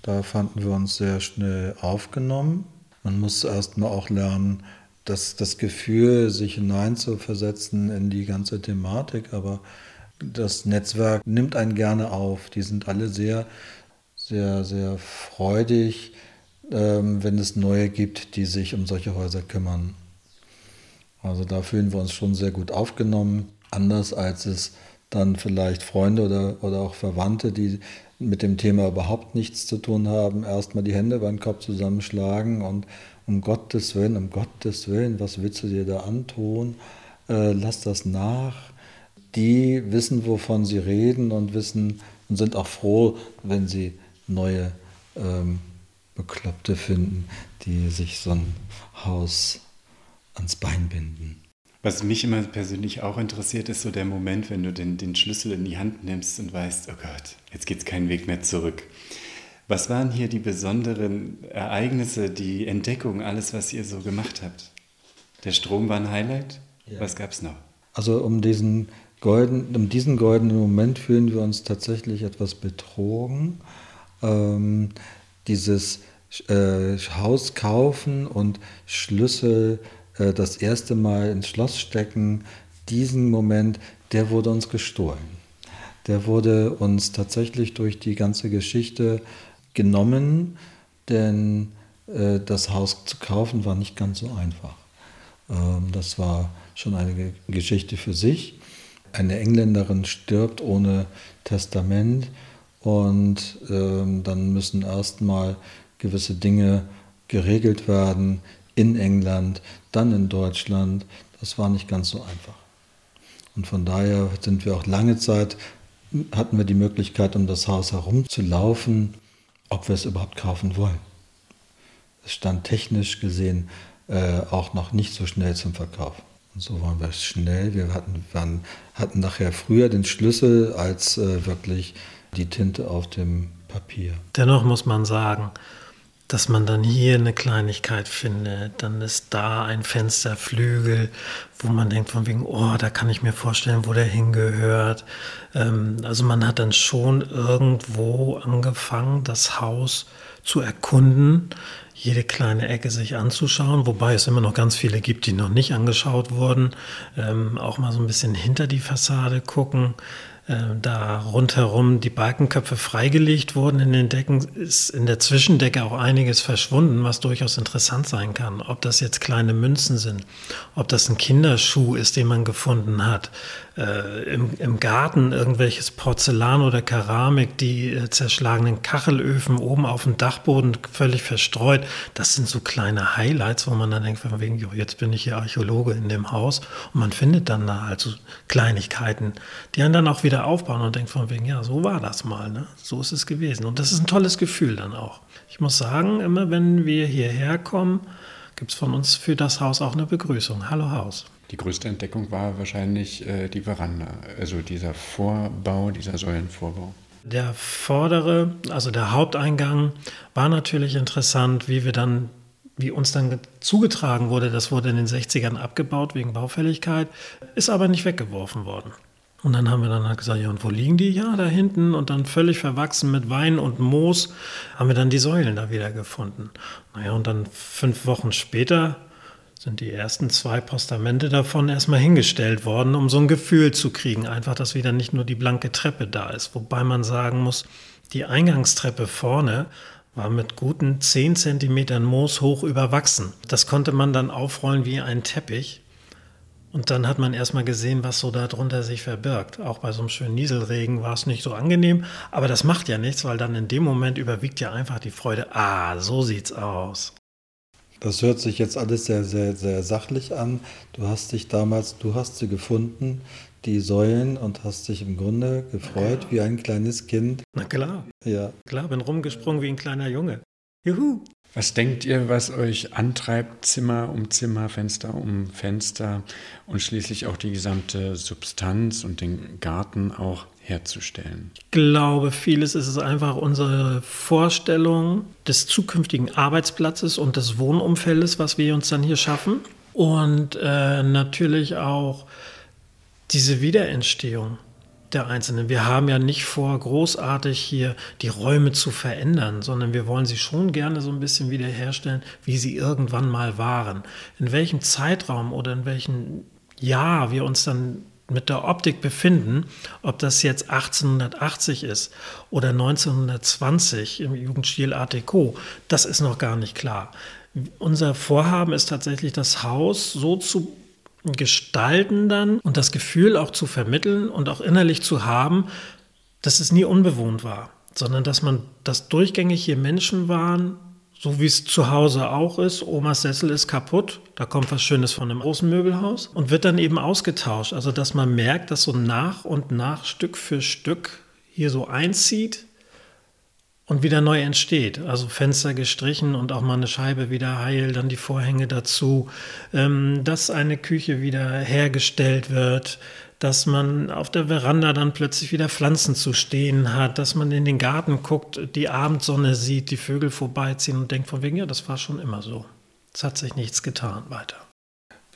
Da fanden wir uns sehr schnell aufgenommen. Man muss erstmal auch lernen, dass das Gefühl, sich hineinzuversetzen in die ganze Thematik, aber das Netzwerk nimmt einen gerne auf. Die sind alle sehr, sehr, sehr freudig, ähm, wenn es neue gibt, die sich um solche Häuser kümmern. Also da fühlen wir uns schon sehr gut aufgenommen, anders als es dann vielleicht Freunde oder, oder auch Verwandte, die mit dem Thema überhaupt nichts zu tun haben, erstmal die Hände beim Kopf zusammenschlagen und um Gottes Willen, um Gottes Willen, was willst du dir da antun? Äh, lass das nach. Die wissen, wovon sie reden und wissen und sind auch froh, wenn sie neue ähm, Bekloppte finden, die sich so ein Haus ans Bein binden. Was mich immer persönlich auch interessiert, ist so der Moment, wenn du den, den Schlüssel in die Hand nimmst und weißt, oh Gott, jetzt geht es keinen Weg mehr zurück. Was waren hier die besonderen Ereignisse, die Entdeckung, alles, was ihr so gemacht habt? Der Strom war ein Highlight? Ja. Was gab es noch? Also um diesen, golden, um diesen goldenen Moment fühlen wir uns tatsächlich etwas betrogen. Ähm, dieses äh, Haus kaufen und Schlüssel das erste Mal ins Schloss stecken, diesen Moment, der wurde uns gestohlen. Der wurde uns tatsächlich durch die ganze Geschichte genommen, denn äh, das Haus zu kaufen war nicht ganz so einfach. Ähm, das war schon eine Geschichte für sich. Eine Engländerin stirbt ohne Testament und ähm, dann müssen erstmal gewisse Dinge geregelt werden in England, dann in Deutschland. Das war nicht ganz so einfach. Und von daher sind wir auch lange Zeit, hatten wir die Möglichkeit, um das Haus herumzulaufen, ob wir es überhaupt kaufen wollen. Es stand technisch gesehen äh, auch noch nicht so schnell zum Verkauf. Und so waren wir schnell. Wir hatten, waren, hatten nachher früher den Schlüssel als äh, wirklich die Tinte auf dem Papier. Dennoch muss man sagen, dass man dann hier eine Kleinigkeit findet, dann ist da ein Fensterflügel, wo man denkt von wegen, oh, da kann ich mir vorstellen, wo der hingehört. Ähm, also man hat dann schon irgendwo angefangen, das Haus zu erkunden, jede kleine Ecke sich anzuschauen, wobei es immer noch ganz viele gibt, die noch nicht angeschaut wurden. Ähm, auch mal so ein bisschen hinter die Fassade gucken. Äh, da rundherum die Balkenköpfe freigelegt wurden in den Decken, ist in der Zwischendecke auch einiges verschwunden, was durchaus interessant sein kann. Ob das jetzt kleine Münzen sind, ob das ein Kinderschuh ist, den man gefunden hat, äh, im, im, Garten irgendwelches Porzellan oder Keramik, die äh, zerschlagenen Kachelöfen oben auf dem Dachboden völlig verstreut. Das sind so kleine Highlights, wo man dann denkt, von wegen, jo, jetzt bin ich hier Archäologe in dem Haus und man findet dann da also Kleinigkeiten, die einen dann auch wieder aufbauen und denkt von wegen, ja, so war das mal, ne? so ist es gewesen. Und das ist ein tolles Gefühl dann auch. Ich muss sagen, immer wenn wir hierher kommen, gibt es von uns für das Haus auch eine Begrüßung. Hallo Haus. Die größte Entdeckung war wahrscheinlich äh, die Veranda, also dieser Vorbau, dieser Säulenvorbau. Der vordere, also der Haupteingang, war natürlich interessant, wie wir dann, wie uns dann zugetragen wurde, das wurde in den 60ern abgebaut wegen Baufälligkeit, ist aber nicht weggeworfen worden. Und dann haben wir dann halt gesagt, ja, und wo liegen die? Ja, da hinten. Und dann völlig verwachsen mit Wein und Moos haben wir dann die Säulen da wieder gefunden. Naja, und dann fünf Wochen später sind die ersten zwei Postamente davon erstmal hingestellt worden, um so ein Gefühl zu kriegen, einfach, dass wieder nicht nur die blanke Treppe da ist. Wobei man sagen muss, die Eingangstreppe vorne war mit guten 10 cm Moos hoch überwachsen. Das konnte man dann aufrollen wie ein Teppich. Und dann hat man erstmal gesehen, was so darunter sich verbirgt. Auch bei so einem schönen Nieselregen war es nicht so angenehm, aber das macht ja nichts, weil dann in dem Moment überwiegt ja einfach die Freude. Ah, so sieht's aus. Das hört sich jetzt alles sehr, sehr, sehr sachlich an. Du hast dich damals, du hast sie gefunden, die Säulen, und hast dich im Grunde gefreut wie ein kleines Kind. Na klar. Ja. Klar, bin rumgesprungen wie ein kleiner Junge. Juhu. Was denkt ihr, was euch antreibt, Zimmer um Zimmer, Fenster um Fenster und schließlich auch die gesamte Substanz und den Garten auch herzustellen? Ich glaube, vieles ist es einfach unsere Vorstellung des zukünftigen Arbeitsplatzes und des Wohnumfeldes, was wir uns dann hier schaffen. Und äh, natürlich auch diese Wiederentstehung der Einzelnen. Wir haben ja nicht vor, großartig hier die Räume zu verändern, sondern wir wollen sie schon gerne so ein bisschen wiederherstellen, wie sie irgendwann mal waren. In welchem Zeitraum oder in welchem Jahr wir uns dann mit der Optik befinden, ob das jetzt 1880 ist oder 1920 im Jugendstil Art Deco, das ist noch gar nicht klar. Unser Vorhaben ist tatsächlich, das Haus so zu gestalten dann und das Gefühl auch zu vermitteln und auch innerlich zu haben, dass es nie unbewohnt war, sondern dass man, dass durchgängig hier Menschen waren, so wie es zu Hause auch ist. Omas Sessel ist kaputt, da kommt was Schönes von einem großen Möbelhaus und wird dann eben ausgetauscht. Also, dass man merkt, dass so nach und nach Stück für Stück hier so einzieht und wieder neu entsteht. Also Fenster gestrichen und auch mal eine Scheibe wieder heil, dann die Vorhänge dazu, ähm, dass eine Küche wieder hergestellt wird, dass man auf der Veranda dann plötzlich wieder Pflanzen zu stehen hat, dass man in den Garten guckt, die Abendsonne sieht, die Vögel vorbeiziehen und denkt von wegen, ja, das war schon immer so. Es hat sich nichts getan weiter.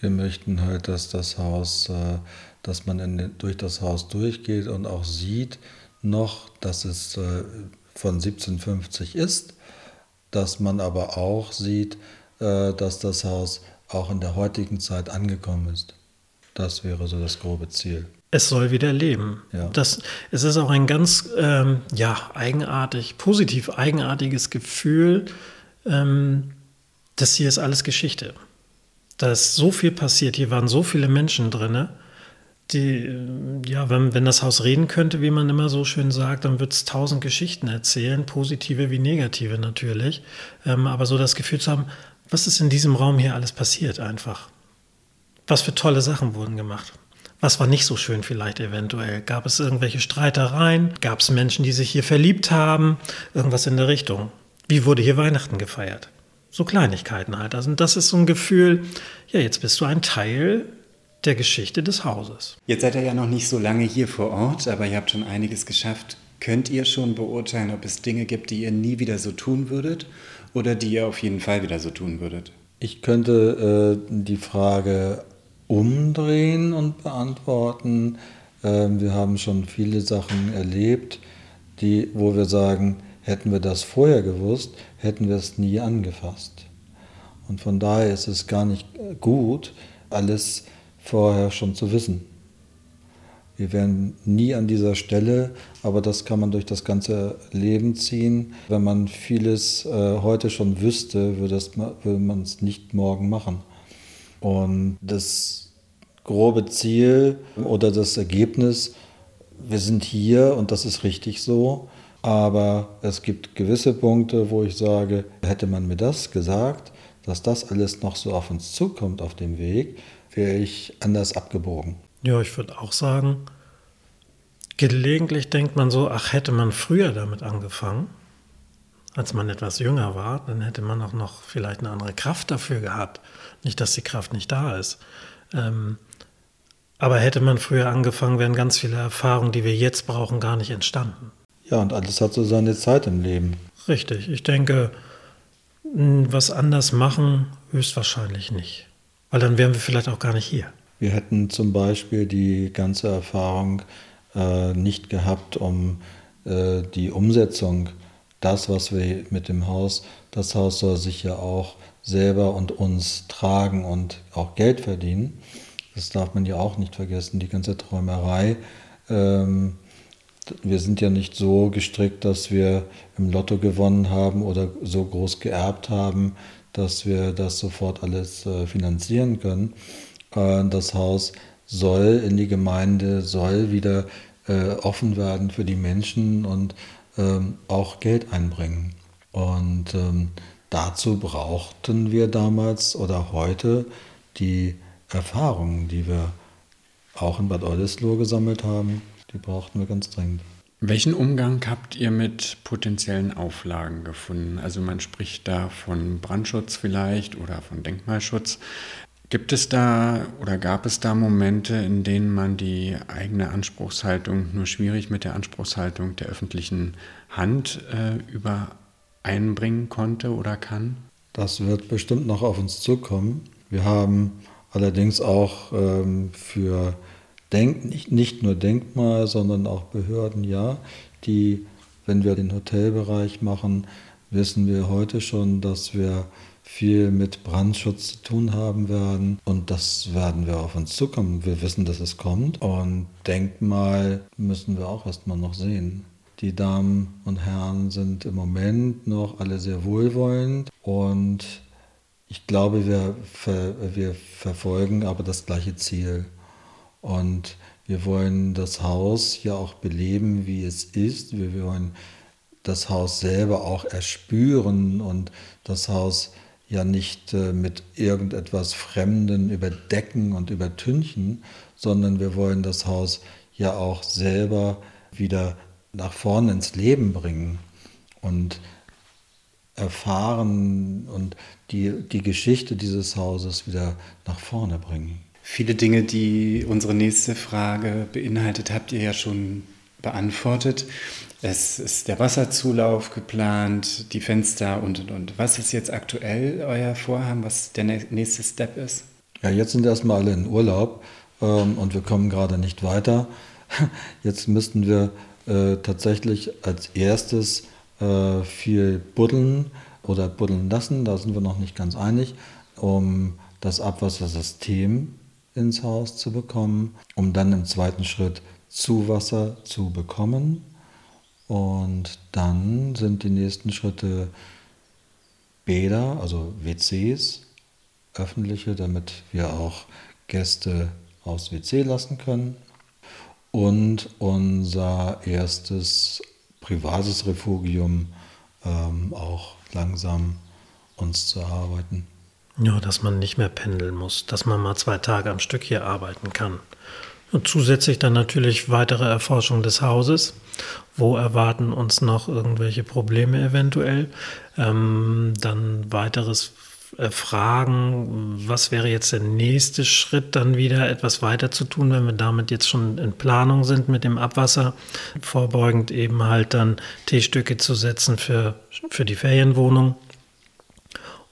Wir möchten halt, dass das Haus, äh, dass man in, durch das Haus durchgeht und auch sieht noch, dass es äh, von 1750 ist, dass man aber auch sieht, äh, dass das Haus auch in der heutigen Zeit angekommen ist. Das wäre so das grobe Ziel. Es soll wieder leben. Ja. Das, es ist auch ein ganz ähm, ja, eigenartig, positiv eigenartiges Gefühl, ähm, das hier ist alles Geschichte. Da ist so viel passiert, hier waren so viele Menschen drin die, äh, ja, wenn, wenn das Haus reden könnte, wie man immer so schön sagt, dann wird es tausend Geschichten erzählen, positive wie negative natürlich. Ähm, aber so das Gefühl zu haben, was ist in diesem Raum hier alles passiert einfach? Was für tolle Sachen wurden gemacht? Was war nicht so schön vielleicht eventuell? Gab es irgendwelche Streitereien? Gab es Menschen, die sich hier verliebt haben? Irgendwas in der Richtung. Wie wurde hier Weihnachten gefeiert? So Kleinigkeiten halt. Also das ist so ein Gefühl, ja, jetzt bist du ein Teil der Geschichte des Hauses. Jetzt seid ihr ja noch nicht so lange hier vor Ort, aber ihr habt schon einiges geschafft. Könnt ihr schon beurteilen, ob es Dinge gibt, die ihr nie wieder so tun würdet oder die ihr auf jeden Fall wieder so tun würdet? Ich könnte äh, die Frage umdrehen und beantworten. Ähm, wir haben schon viele Sachen erlebt, die, wo wir sagen, hätten wir das vorher gewusst, hätten wir es nie angefasst. Und von daher ist es gar nicht gut, alles vorher schon zu wissen. Wir wären nie an dieser Stelle, aber das kann man durch das ganze Leben ziehen. Wenn man vieles äh, heute schon wüsste, würde, würde man es nicht morgen machen. Und das grobe Ziel oder das Ergebnis, wir sind hier und das ist richtig so, aber es gibt gewisse Punkte, wo ich sage, hätte man mir das gesagt, dass das alles noch so auf uns zukommt auf dem Weg, wäre ich anders abgebogen. Ja, ich würde auch sagen, gelegentlich denkt man so, ach, hätte man früher damit angefangen, als man etwas jünger war, dann hätte man auch noch vielleicht eine andere Kraft dafür gehabt. Nicht, dass die Kraft nicht da ist. Ähm, aber hätte man früher angefangen, wären ganz viele Erfahrungen, die wir jetzt brauchen, gar nicht entstanden. Ja, und alles hat so seine Zeit im Leben. Richtig. Ich denke, was anders machen, höchstwahrscheinlich nicht. Weil dann wären wir vielleicht auch gar nicht hier. Wir hätten zum Beispiel die ganze Erfahrung äh, nicht gehabt, um äh, die Umsetzung, das, was wir mit dem Haus, das Haus soll sich ja auch selber und uns tragen und auch Geld verdienen. Das darf man ja auch nicht vergessen, die ganze Träumerei. Ähm, wir sind ja nicht so gestrickt, dass wir im Lotto gewonnen haben oder so groß geerbt haben, dass wir das sofort alles äh, finanzieren können. Äh, das Haus soll in die Gemeinde, soll wieder äh, offen werden für die Menschen und ähm, auch Geld einbringen. Und ähm, dazu brauchten wir damals oder heute die Erfahrungen, die wir auch in Bad Oldesloe gesammelt haben, die brauchten wir ganz dringend. Welchen Umgang habt ihr mit potenziellen Auflagen gefunden? Also man spricht da von Brandschutz vielleicht oder von Denkmalschutz. Gibt es da oder gab es da Momente, in denen man die eigene Anspruchshaltung nur schwierig mit der Anspruchshaltung der öffentlichen Hand äh, übereinbringen konnte oder kann? Das wird bestimmt noch auf uns zukommen. Wir haben allerdings auch ähm, für Denk, nicht, nicht nur Denkmal, sondern auch Behörden, ja, die, wenn wir den Hotelbereich machen, wissen wir heute schon, dass wir viel mit Brandschutz zu tun haben werden und das werden wir auf uns zukommen. Wir wissen, dass es kommt und Denkmal müssen wir auch erstmal noch sehen. Die Damen und Herren sind im Moment noch alle sehr wohlwollend und ich glaube, wir, ver, wir verfolgen aber das gleiche Ziel. Und wir wollen das Haus ja auch beleben, wie es ist. Wir wollen das Haus selber auch erspüren und das Haus ja nicht äh, mit irgendetwas Fremden überdecken und übertünchen, sondern wir wollen das Haus ja auch selber wieder nach vorne ins Leben bringen und erfahren und die, die Geschichte dieses Hauses wieder nach vorne bringen. Viele Dinge, die unsere nächste Frage beinhaltet, habt ihr ja schon beantwortet. Es ist der Wasserzulauf geplant, die Fenster und und und. Was ist jetzt aktuell euer Vorhaben, was der nächste Step ist? Ja, jetzt sind erstmal alle in Urlaub ähm, und wir kommen gerade nicht weiter. Jetzt müssten wir äh, tatsächlich als erstes äh, viel buddeln oder buddeln lassen, da sind wir noch nicht ganz einig, um das Abwassersystem ins Haus zu bekommen, um dann im zweiten Schritt Zuwasser zu bekommen. Und dann sind die nächsten Schritte Bäder, also WCs, öffentliche, damit wir auch Gäste aufs WC lassen können. Und unser erstes privates Refugium ähm, auch langsam uns zu erarbeiten. Ja, dass man nicht mehr pendeln muss, dass man mal zwei Tage am Stück hier arbeiten kann. Und zusätzlich dann natürlich weitere Erforschung des Hauses. Wo erwarten uns noch irgendwelche Probleme eventuell? Ähm, dann weiteres äh, Fragen, was wäre jetzt der nächste Schritt, dann wieder etwas weiter zu tun, wenn wir damit jetzt schon in Planung sind mit dem Abwasser, vorbeugend eben halt dann T-Stücke zu setzen für, für die Ferienwohnung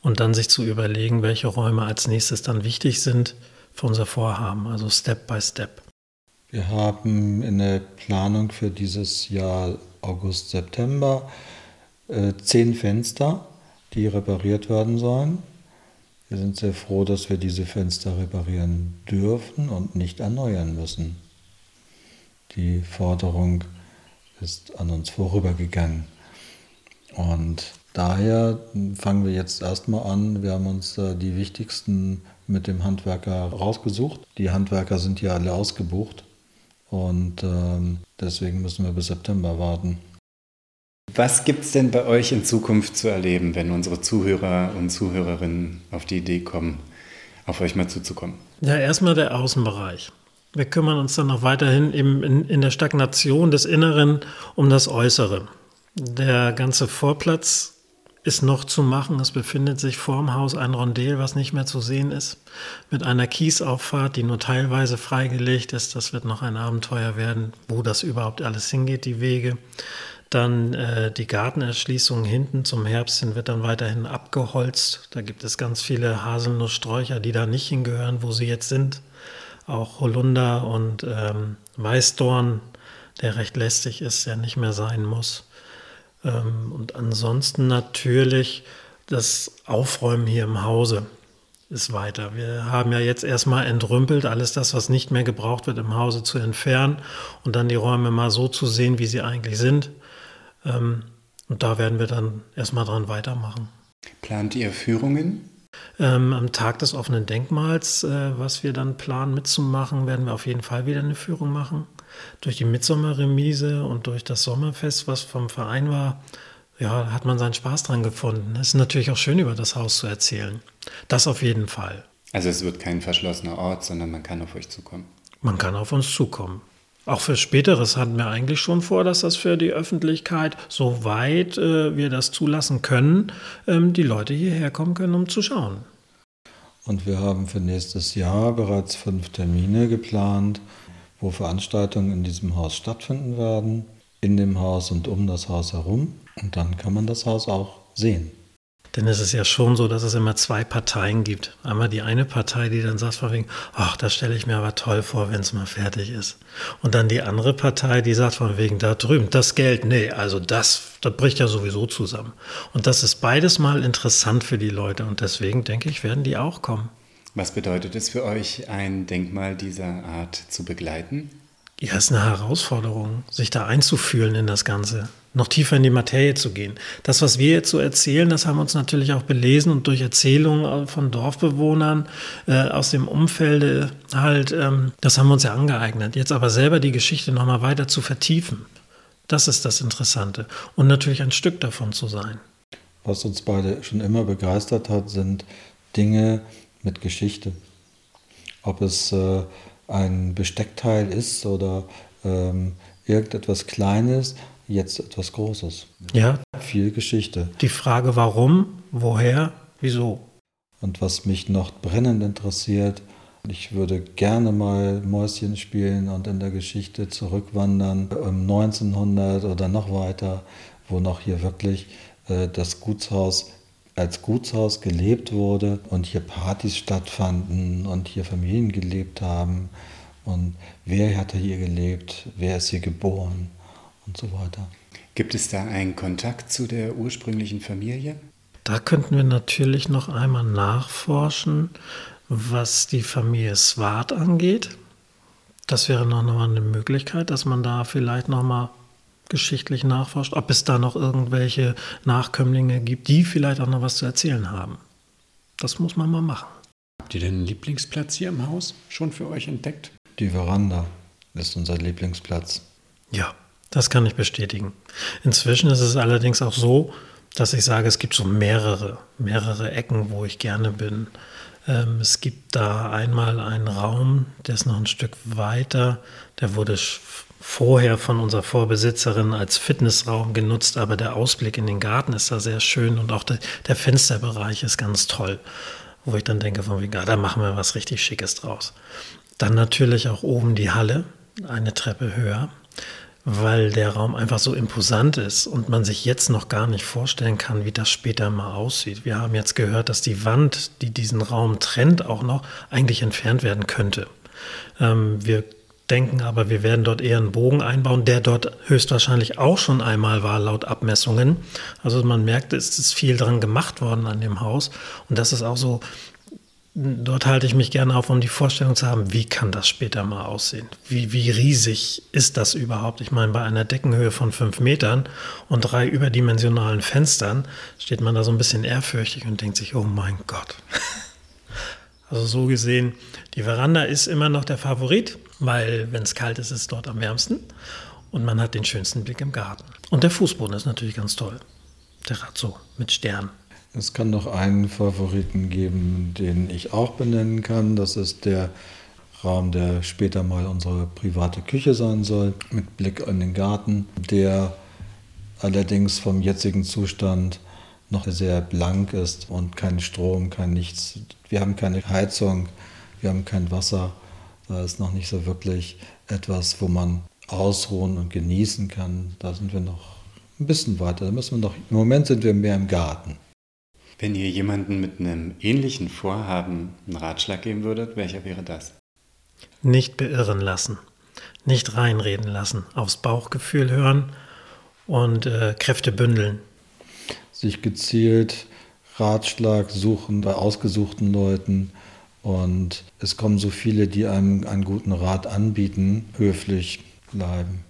und dann sich zu überlegen, welche Räume als nächstes dann wichtig sind für unser Vorhaben, also Step by Step. Wir haben in der Planung für dieses Jahr August, September äh, zehn Fenster, die repariert werden sollen. Wir sind sehr froh, dass wir diese Fenster reparieren dürfen und nicht erneuern müssen. Die Forderung ist an uns vorübergegangen. Und Daher fangen wir jetzt erstmal an. Wir haben uns äh, die wichtigsten mit dem Handwerker rausgesucht. Die Handwerker sind ja alle ausgebucht und ähm, deswegen müssen wir bis September warten. Was gibt es denn bei euch in Zukunft zu erleben, wenn unsere Zuhörer und Zuhörerinnen auf die Idee kommen, auf euch mal zuzukommen? Ja, erstmal der Außenbereich. Wir kümmern uns dann noch weiterhin in, in, in der Stagnation des Inneren um das Äußere. Der ganze Vorplatz ist noch zu machen. Es befindet sich vorm Haus ein Rondel, was nicht mehr zu sehen ist, mit einer Kiesauffahrt, die nur teilweise freigelegt ist. Das wird noch ein Abenteuer werden, wo das überhaupt alles hingeht, die Wege. Dann äh, die Gartenerschließung hinten zum Herbst hin wird dann weiterhin abgeholzt. Da gibt es ganz viele Haselnusssträucher, die da nicht hingehören, wo sie jetzt sind. Auch Holunder und ähm, Weißdorn, der recht lästig ist, der nicht mehr sein muss. Ähm, und ansonsten natürlich das Aufräumen hier im Hause ist weiter. Wir haben ja jetzt erstmal entrümpelt, alles das, was nicht mehr gebraucht wird, im Hause zu entfernen und dann die Räume mal so zu sehen, wie sie eigentlich sind. Ähm, und da werden wir dann erstmal dran weitermachen. Plant ihr Führungen? Ähm, am Tag des offenen Denkmals, äh, was wir dann planen mitzumachen, werden wir auf jeden Fall wieder eine Führung machen. Durch die Mitsommerremise und durch das Sommerfest, was vom Verein war, ja, hat man seinen Spaß dran gefunden. Es ist natürlich auch schön, über das Haus zu erzählen. Das auf jeden Fall. Also es wird kein verschlossener Ort, sondern man kann auf euch zukommen. Man kann auf uns zukommen. Auch für Späteres hatten wir eigentlich schon vor, dass das für die Öffentlichkeit, soweit äh, wir das zulassen können, ähm, die Leute hierher kommen können, um zu schauen. Und wir haben für nächstes Jahr bereits fünf Termine geplant, wo Veranstaltungen in diesem Haus stattfinden werden, in dem Haus und um das Haus herum. Und dann kann man das Haus auch sehen. Denn es ist ja schon so, dass es immer zwei Parteien gibt. Einmal die eine Partei, die dann sagt von wegen, ach, das stelle ich mir aber toll vor, wenn es mal fertig ist. Und dann die andere Partei, die sagt von wegen, da drüben, das Geld, nee, also das, das bricht ja sowieso zusammen. Und das ist beides mal interessant für die Leute. Und deswegen denke ich, werden die auch kommen. Was bedeutet es für euch, ein Denkmal dieser Art zu begleiten? Ja, es ist eine Herausforderung, sich da einzufühlen in das Ganze, noch tiefer in die Materie zu gehen. Das, was wir jetzt so erzählen, das haben wir uns natürlich auch belesen und durch Erzählungen von Dorfbewohnern äh, aus dem Umfeld halt, ähm, das haben wir uns ja angeeignet. Jetzt aber selber die Geschichte nochmal weiter zu vertiefen, das ist das Interessante. Und natürlich ein Stück davon zu sein. Was uns beide schon immer begeistert hat, sind Dinge mit Geschichte. Ob es äh, ein Besteckteil ist oder ähm, irgendetwas Kleines, jetzt etwas Großes. Ja. Viel Geschichte. Die Frage, warum, woher, wieso. Und was mich noch brennend interessiert, ich würde gerne mal Mäuschen spielen und in der Geschichte zurückwandern, um 1900 oder noch weiter, wo noch hier wirklich äh, das Gutshaus als Gutshaus gelebt wurde und hier Partys stattfanden und hier Familien gelebt haben und wer hat hier gelebt, wer ist hier geboren und so weiter. Gibt es da einen Kontakt zu der ursprünglichen Familie? Da könnten wir natürlich noch einmal nachforschen, was die Familie Swart angeht. Das wäre noch mal eine Möglichkeit, dass man da vielleicht noch mal geschichtlich nachforscht, ob es da noch irgendwelche Nachkömmlinge gibt, die vielleicht auch noch was zu erzählen haben. Das muss man mal machen. Habt ihr denn einen Lieblingsplatz hier im Haus schon für euch entdeckt? Die Veranda ist unser Lieblingsplatz. Ja, das kann ich bestätigen. Inzwischen ist es allerdings auch so, dass ich sage, es gibt so mehrere, mehrere Ecken, wo ich gerne bin. Ähm, es gibt da einmal einen Raum, der ist noch ein Stück weiter, der wurde vorher von unserer Vorbesitzerin als Fitnessraum genutzt, aber der Ausblick in den Garten ist da sehr schön und auch der, der Fensterbereich ist ganz toll, wo ich dann denke, von wie, da machen wir was richtig Schickes draus. Dann natürlich auch oben die Halle, eine Treppe höher, weil der Raum einfach so imposant ist und man sich jetzt noch gar nicht vorstellen kann, wie das später mal aussieht. Wir haben jetzt gehört, dass die Wand, die diesen Raum trennt, auch noch eigentlich entfernt werden könnte. Ähm, wir denken aber, wir werden dort eher einen Bogen einbauen, der dort höchstwahrscheinlich auch schon einmal war, laut Abmessungen. Also man merkt, es ist viel dran gemacht worden an dem Haus. Und das ist auch so, dort halte ich mich gerne auf, um die Vorstellung zu haben, wie kann das später mal aussehen? Wie, wie riesig ist das überhaupt? Ich meine, bei einer Deckenhöhe von fünf Metern und drei überdimensionalen Fenstern steht man da so ein bisschen ehrfürchtig und denkt sich, oh mein Gott. Also so gesehen, die Veranda ist immer noch der Favorit weil wenn es kalt ist, ist es dort am wärmsten und man hat den schönsten Blick im Garten. Und der Fußboden ist natürlich ganz toll. Der Razzo mit Stern. Es kann noch einen Favoriten geben, den ich auch benennen kann. Das ist der Raum, der später mal unsere private Küche sein soll, mit Blick in den Garten, der allerdings vom jetzigen Zustand noch sehr blank ist und kein Strom, kein nichts. Wir haben keine Heizung, wir haben kein Wasser. Da ist noch nicht so wirklich etwas, wo man ausruhen und genießen kann. Da sind wir noch ein bisschen weiter. Da müssen wir noch, Im Moment sind wir mehr im Garten. Wenn ihr jemanden mit einem ähnlichen Vorhaben einen Ratschlag geben würdet, welcher wäre das? Nicht beirren lassen, nicht reinreden lassen, aufs Bauchgefühl hören und äh, Kräfte bündeln. Sich gezielt Ratschlag suchen bei ausgesuchten Leuten und es kommen so viele, die einem einen guten Rat anbieten, höflich bleiben.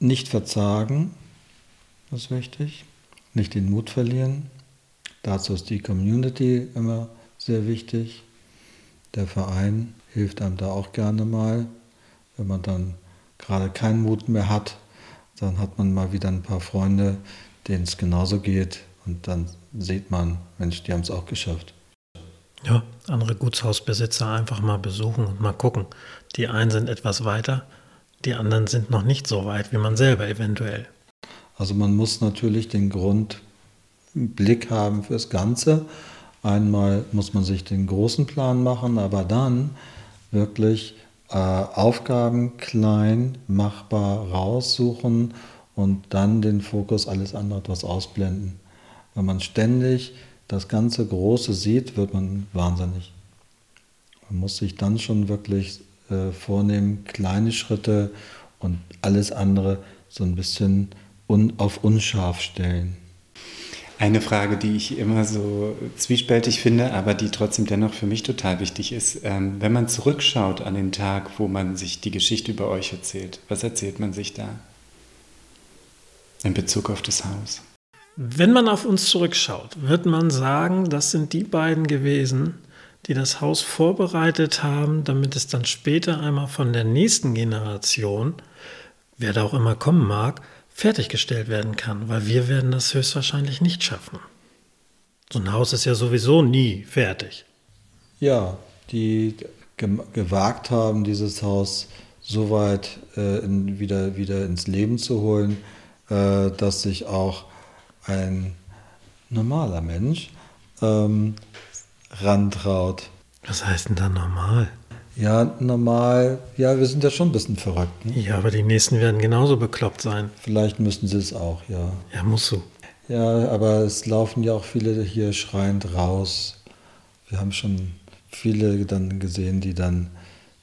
Nicht verzagen, das ist wichtig. Nicht den Mut verlieren. Dazu ist die Community immer sehr wichtig. Der Verein hilft einem da auch gerne mal. Wenn man dann gerade keinen Mut mehr hat, dann hat man mal wieder ein paar Freunde, denen es genauso geht. Und dann sieht man, Mensch, die haben es auch geschafft. Ja, andere Gutshausbesitzer einfach mal besuchen und mal gucken. Die einen sind etwas weiter, die anderen sind noch nicht so weit wie man selber eventuell. Also man muss natürlich den Grundblick haben fürs Ganze. Einmal muss man sich den großen Plan machen, aber dann wirklich äh, Aufgaben klein machbar raussuchen und dann den Fokus alles andere etwas ausblenden. Wenn man ständig das ganze Große sieht, wird man wahnsinnig. Man muss sich dann schon wirklich äh, vornehmen, kleine Schritte und alles andere so ein bisschen un auf unscharf stellen. Eine Frage, die ich immer so zwiespältig finde, aber die trotzdem dennoch für mich total wichtig ist. Ähm, wenn man zurückschaut an den Tag, wo man sich die Geschichte über euch erzählt, was erzählt man sich da in Bezug auf das Haus? Wenn man auf uns zurückschaut, wird man sagen, das sind die beiden gewesen, die das Haus vorbereitet haben, damit es dann später einmal von der nächsten Generation, wer da auch immer kommen mag, fertiggestellt werden kann, weil wir werden das höchstwahrscheinlich nicht schaffen. So ein Haus ist ja sowieso nie fertig. Ja, die gewagt haben, dieses Haus so weit äh, in, wieder, wieder ins Leben zu holen, äh, dass sich auch ein normaler Mensch ähm, rantraut. Was heißt denn da normal? Ja, normal, ja, wir sind ja schon ein bisschen verrückt. Ne? Ja, aber die nächsten werden genauso bekloppt sein. Vielleicht müssten sie es auch, ja. Ja, muss so. Ja, aber es laufen ja auch viele hier schreiend raus. Wir haben schon viele dann gesehen, die dann,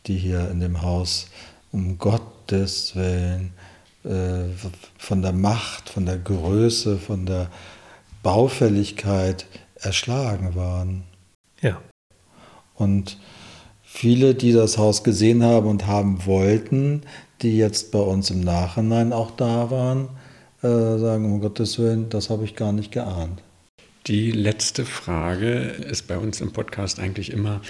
die hier in dem Haus um Gottes Willen von der Macht, von der Größe, von der Baufälligkeit erschlagen waren. Ja. Und viele, die das Haus gesehen haben und haben wollten, die jetzt bei uns im Nachhinein auch da waren, äh, sagen, um Gottes Willen, das habe ich gar nicht geahnt. Die letzte Frage ist bei uns im Podcast eigentlich immer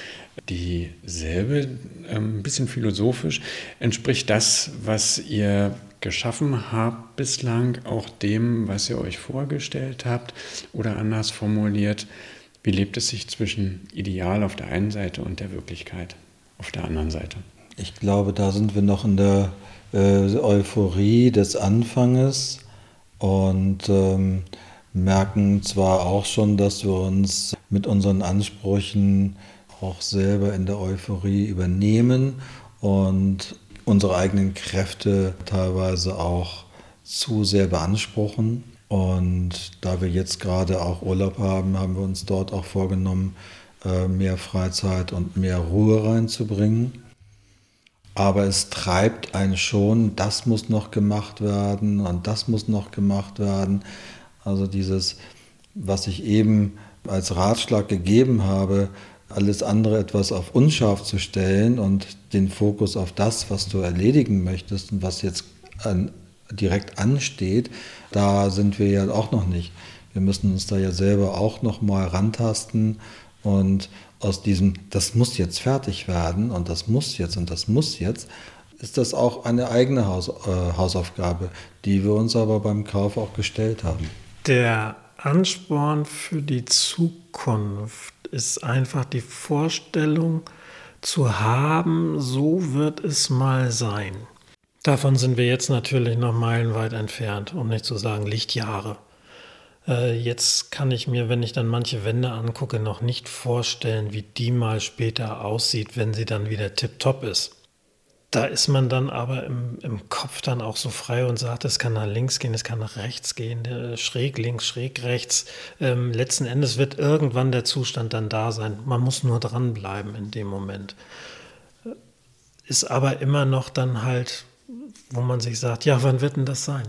dieselbe, ähm, ein bisschen philosophisch. Entspricht das, was ihr geschaffen habt bislang, auch dem, was ihr euch vorgestellt habt? Oder anders formuliert, wie lebt es sich zwischen Ideal auf der einen Seite und der Wirklichkeit auf der anderen Seite? Ich glaube, da sind wir noch in der äh, Euphorie des Anfanges und ähm, merken zwar auch schon, dass wir uns mit unseren Ansprüchen auch selber in der Euphorie übernehmen und unsere eigenen Kräfte teilweise auch zu sehr beanspruchen. Und da wir jetzt gerade auch Urlaub haben, haben wir uns dort auch vorgenommen, äh, mehr Freizeit und mehr Ruhe reinzubringen. Aber es treibt einen schon, das muss noch gemacht werden und das muss noch gemacht werden. Also dieses, was ich eben als Ratschlag gegeben habe, alles andere etwas auf unscharf zu stellen und den Fokus auf das, was du erledigen möchtest und was jetzt an, direkt ansteht, da sind wir ja auch noch nicht. Wir müssen uns da ja selber auch noch mal rantasten und aus diesem, das muss jetzt fertig werden und das muss jetzt und das muss jetzt, ist das auch eine eigene Haus, äh, Hausaufgabe, die wir uns aber beim Kauf auch gestellt haben. Der Ansporn für die Zukunft ist einfach die Vorstellung zu haben, so wird es mal sein. Davon sind wir jetzt natürlich noch meilenweit entfernt, um nicht zu sagen Lichtjahre. Äh, jetzt kann ich mir, wenn ich dann manche Wände angucke, noch nicht vorstellen, wie die mal später aussieht, wenn sie dann wieder tipptopp ist da ist man dann aber im, im Kopf dann auch so frei und sagt, es kann nach links gehen, es kann nach rechts gehen, schräg links, schräg rechts. Ähm, letzten Endes wird irgendwann der Zustand dann da sein. Man muss nur dranbleiben in dem Moment. Ist aber immer noch dann halt, wo man sich sagt, ja, wann wird denn das sein?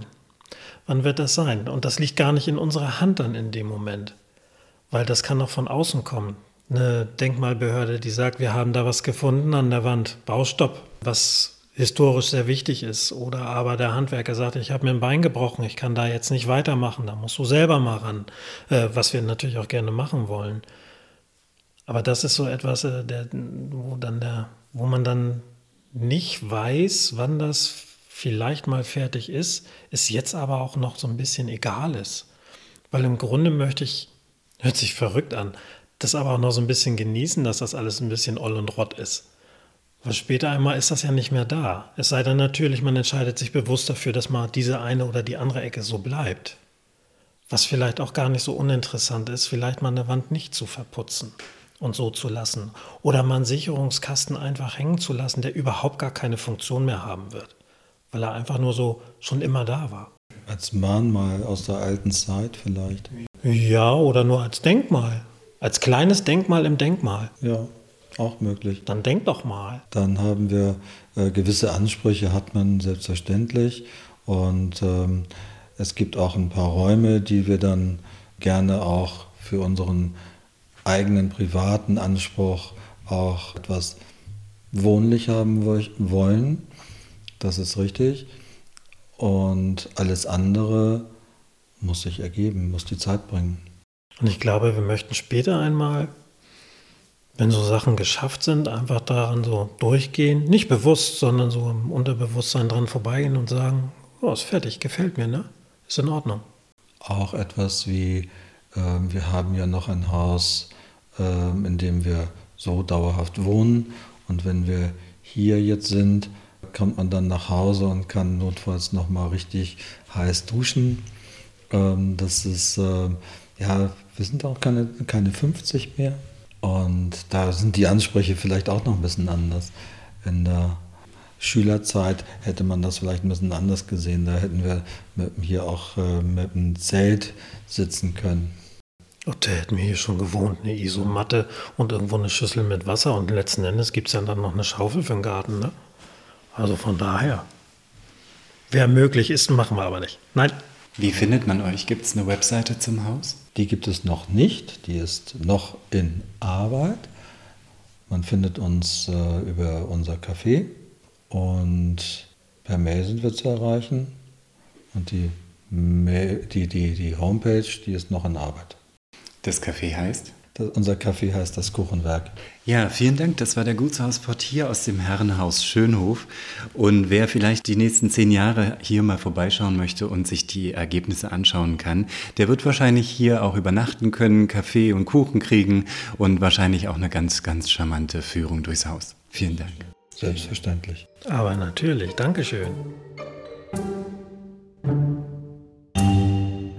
Wann wird das sein? Und das liegt gar nicht in unserer Hand dann in dem Moment, weil das kann noch von außen kommen eine Denkmalbehörde, die sagt, wir haben da was gefunden an der Wand, Baustopp. Was historisch sehr wichtig ist. Oder aber der Handwerker sagt, ich habe mir ein Bein gebrochen, ich kann da jetzt nicht weitermachen, da musst du selber mal ran, äh, was wir natürlich auch gerne machen wollen. Aber das ist so etwas, äh, der, wo, dann der, wo man dann nicht weiß, wann das vielleicht mal fertig ist, ist jetzt aber auch noch so ein bisschen egal ist. Weil im Grunde möchte ich, hört sich verrückt an, das aber auch noch so ein bisschen genießen, dass das alles ein bisschen oll und rott ist. Weil später einmal ist das ja nicht mehr da. Es sei denn natürlich, man entscheidet sich bewusst dafür, dass mal diese eine oder die andere Ecke so bleibt. Was vielleicht auch gar nicht so uninteressant ist, vielleicht mal eine Wand nicht zu verputzen und so zu lassen. Oder mal einen Sicherungskasten einfach hängen zu lassen, der überhaupt gar keine Funktion mehr haben wird. Weil er einfach nur so schon immer da war. Als Mahnmal aus der alten Zeit vielleicht. Ja, oder nur als Denkmal. Als kleines Denkmal im Denkmal. Ja, auch möglich. Dann denk doch mal. Dann haben wir äh, gewisse Ansprüche, hat man selbstverständlich. Und ähm, es gibt auch ein paar Räume, die wir dann gerne auch für unseren eigenen privaten Anspruch auch etwas wohnlich haben wollen. Das ist richtig. Und alles andere muss sich ergeben, muss die Zeit bringen. Und ich glaube, wir möchten später einmal, wenn so Sachen geschafft sind, einfach daran so durchgehen. Nicht bewusst, sondern so im Unterbewusstsein dran vorbeigehen und sagen, oh, ist fertig, gefällt mir, ne? Ist in Ordnung. Auch etwas wie, äh, wir haben ja noch ein Haus, äh, in dem wir so dauerhaft wohnen. Und wenn wir hier jetzt sind, kommt man dann nach Hause und kann notfalls nochmal richtig heiß duschen. Ähm, das ist, äh, ja, wir sind auch keine, keine 50 mehr. Und da sind die Ansprüche vielleicht auch noch ein bisschen anders. In der Schülerzeit hätte man das vielleicht ein bisschen anders gesehen. Da hätten wir mit, hier auch äh, mit einem Zelt sitzen können. Ach, der hätten wir hier schon gewohnt, eine Isomatte und irgendwo eine Schüssel mit Wasser und letzten Endes gibt es ja dann noch eine Schaufel für den Garten. Ne? Also von daher. Wer möglich ist, machen wir aber nicht. Nein. Wie findet man euch? Gibt es eine Webseite zum Haus? Die gibt es noch nicht. Die ist noch in Arbeit. Man findet uns äh, über unser Café und per Mail sind wir zu erreichen. Und die, Mail, die, die, die Homepage, die ist noch in Arbeit. Das Café heißt? Das, unser Café heißt das Kuchenwerk. Ja, vielen Dank. Das war der Gutshausport hier aus dem Herrenhaus Schönhof. Und wer vielleicht die nächsten zehn Jahre hier mal vorbeischauen möchte und sich die Ergebnisse anschauen kann, der wird wahrscheinlich hier auch übernachten können, Kaffee und Kuchen kriegen und wahrscheinlich auch eine ganz, ganz charmante Führung durchs Haus. Vielen Dank. Selbstverständlich. Aber natürlich. Dankeschön.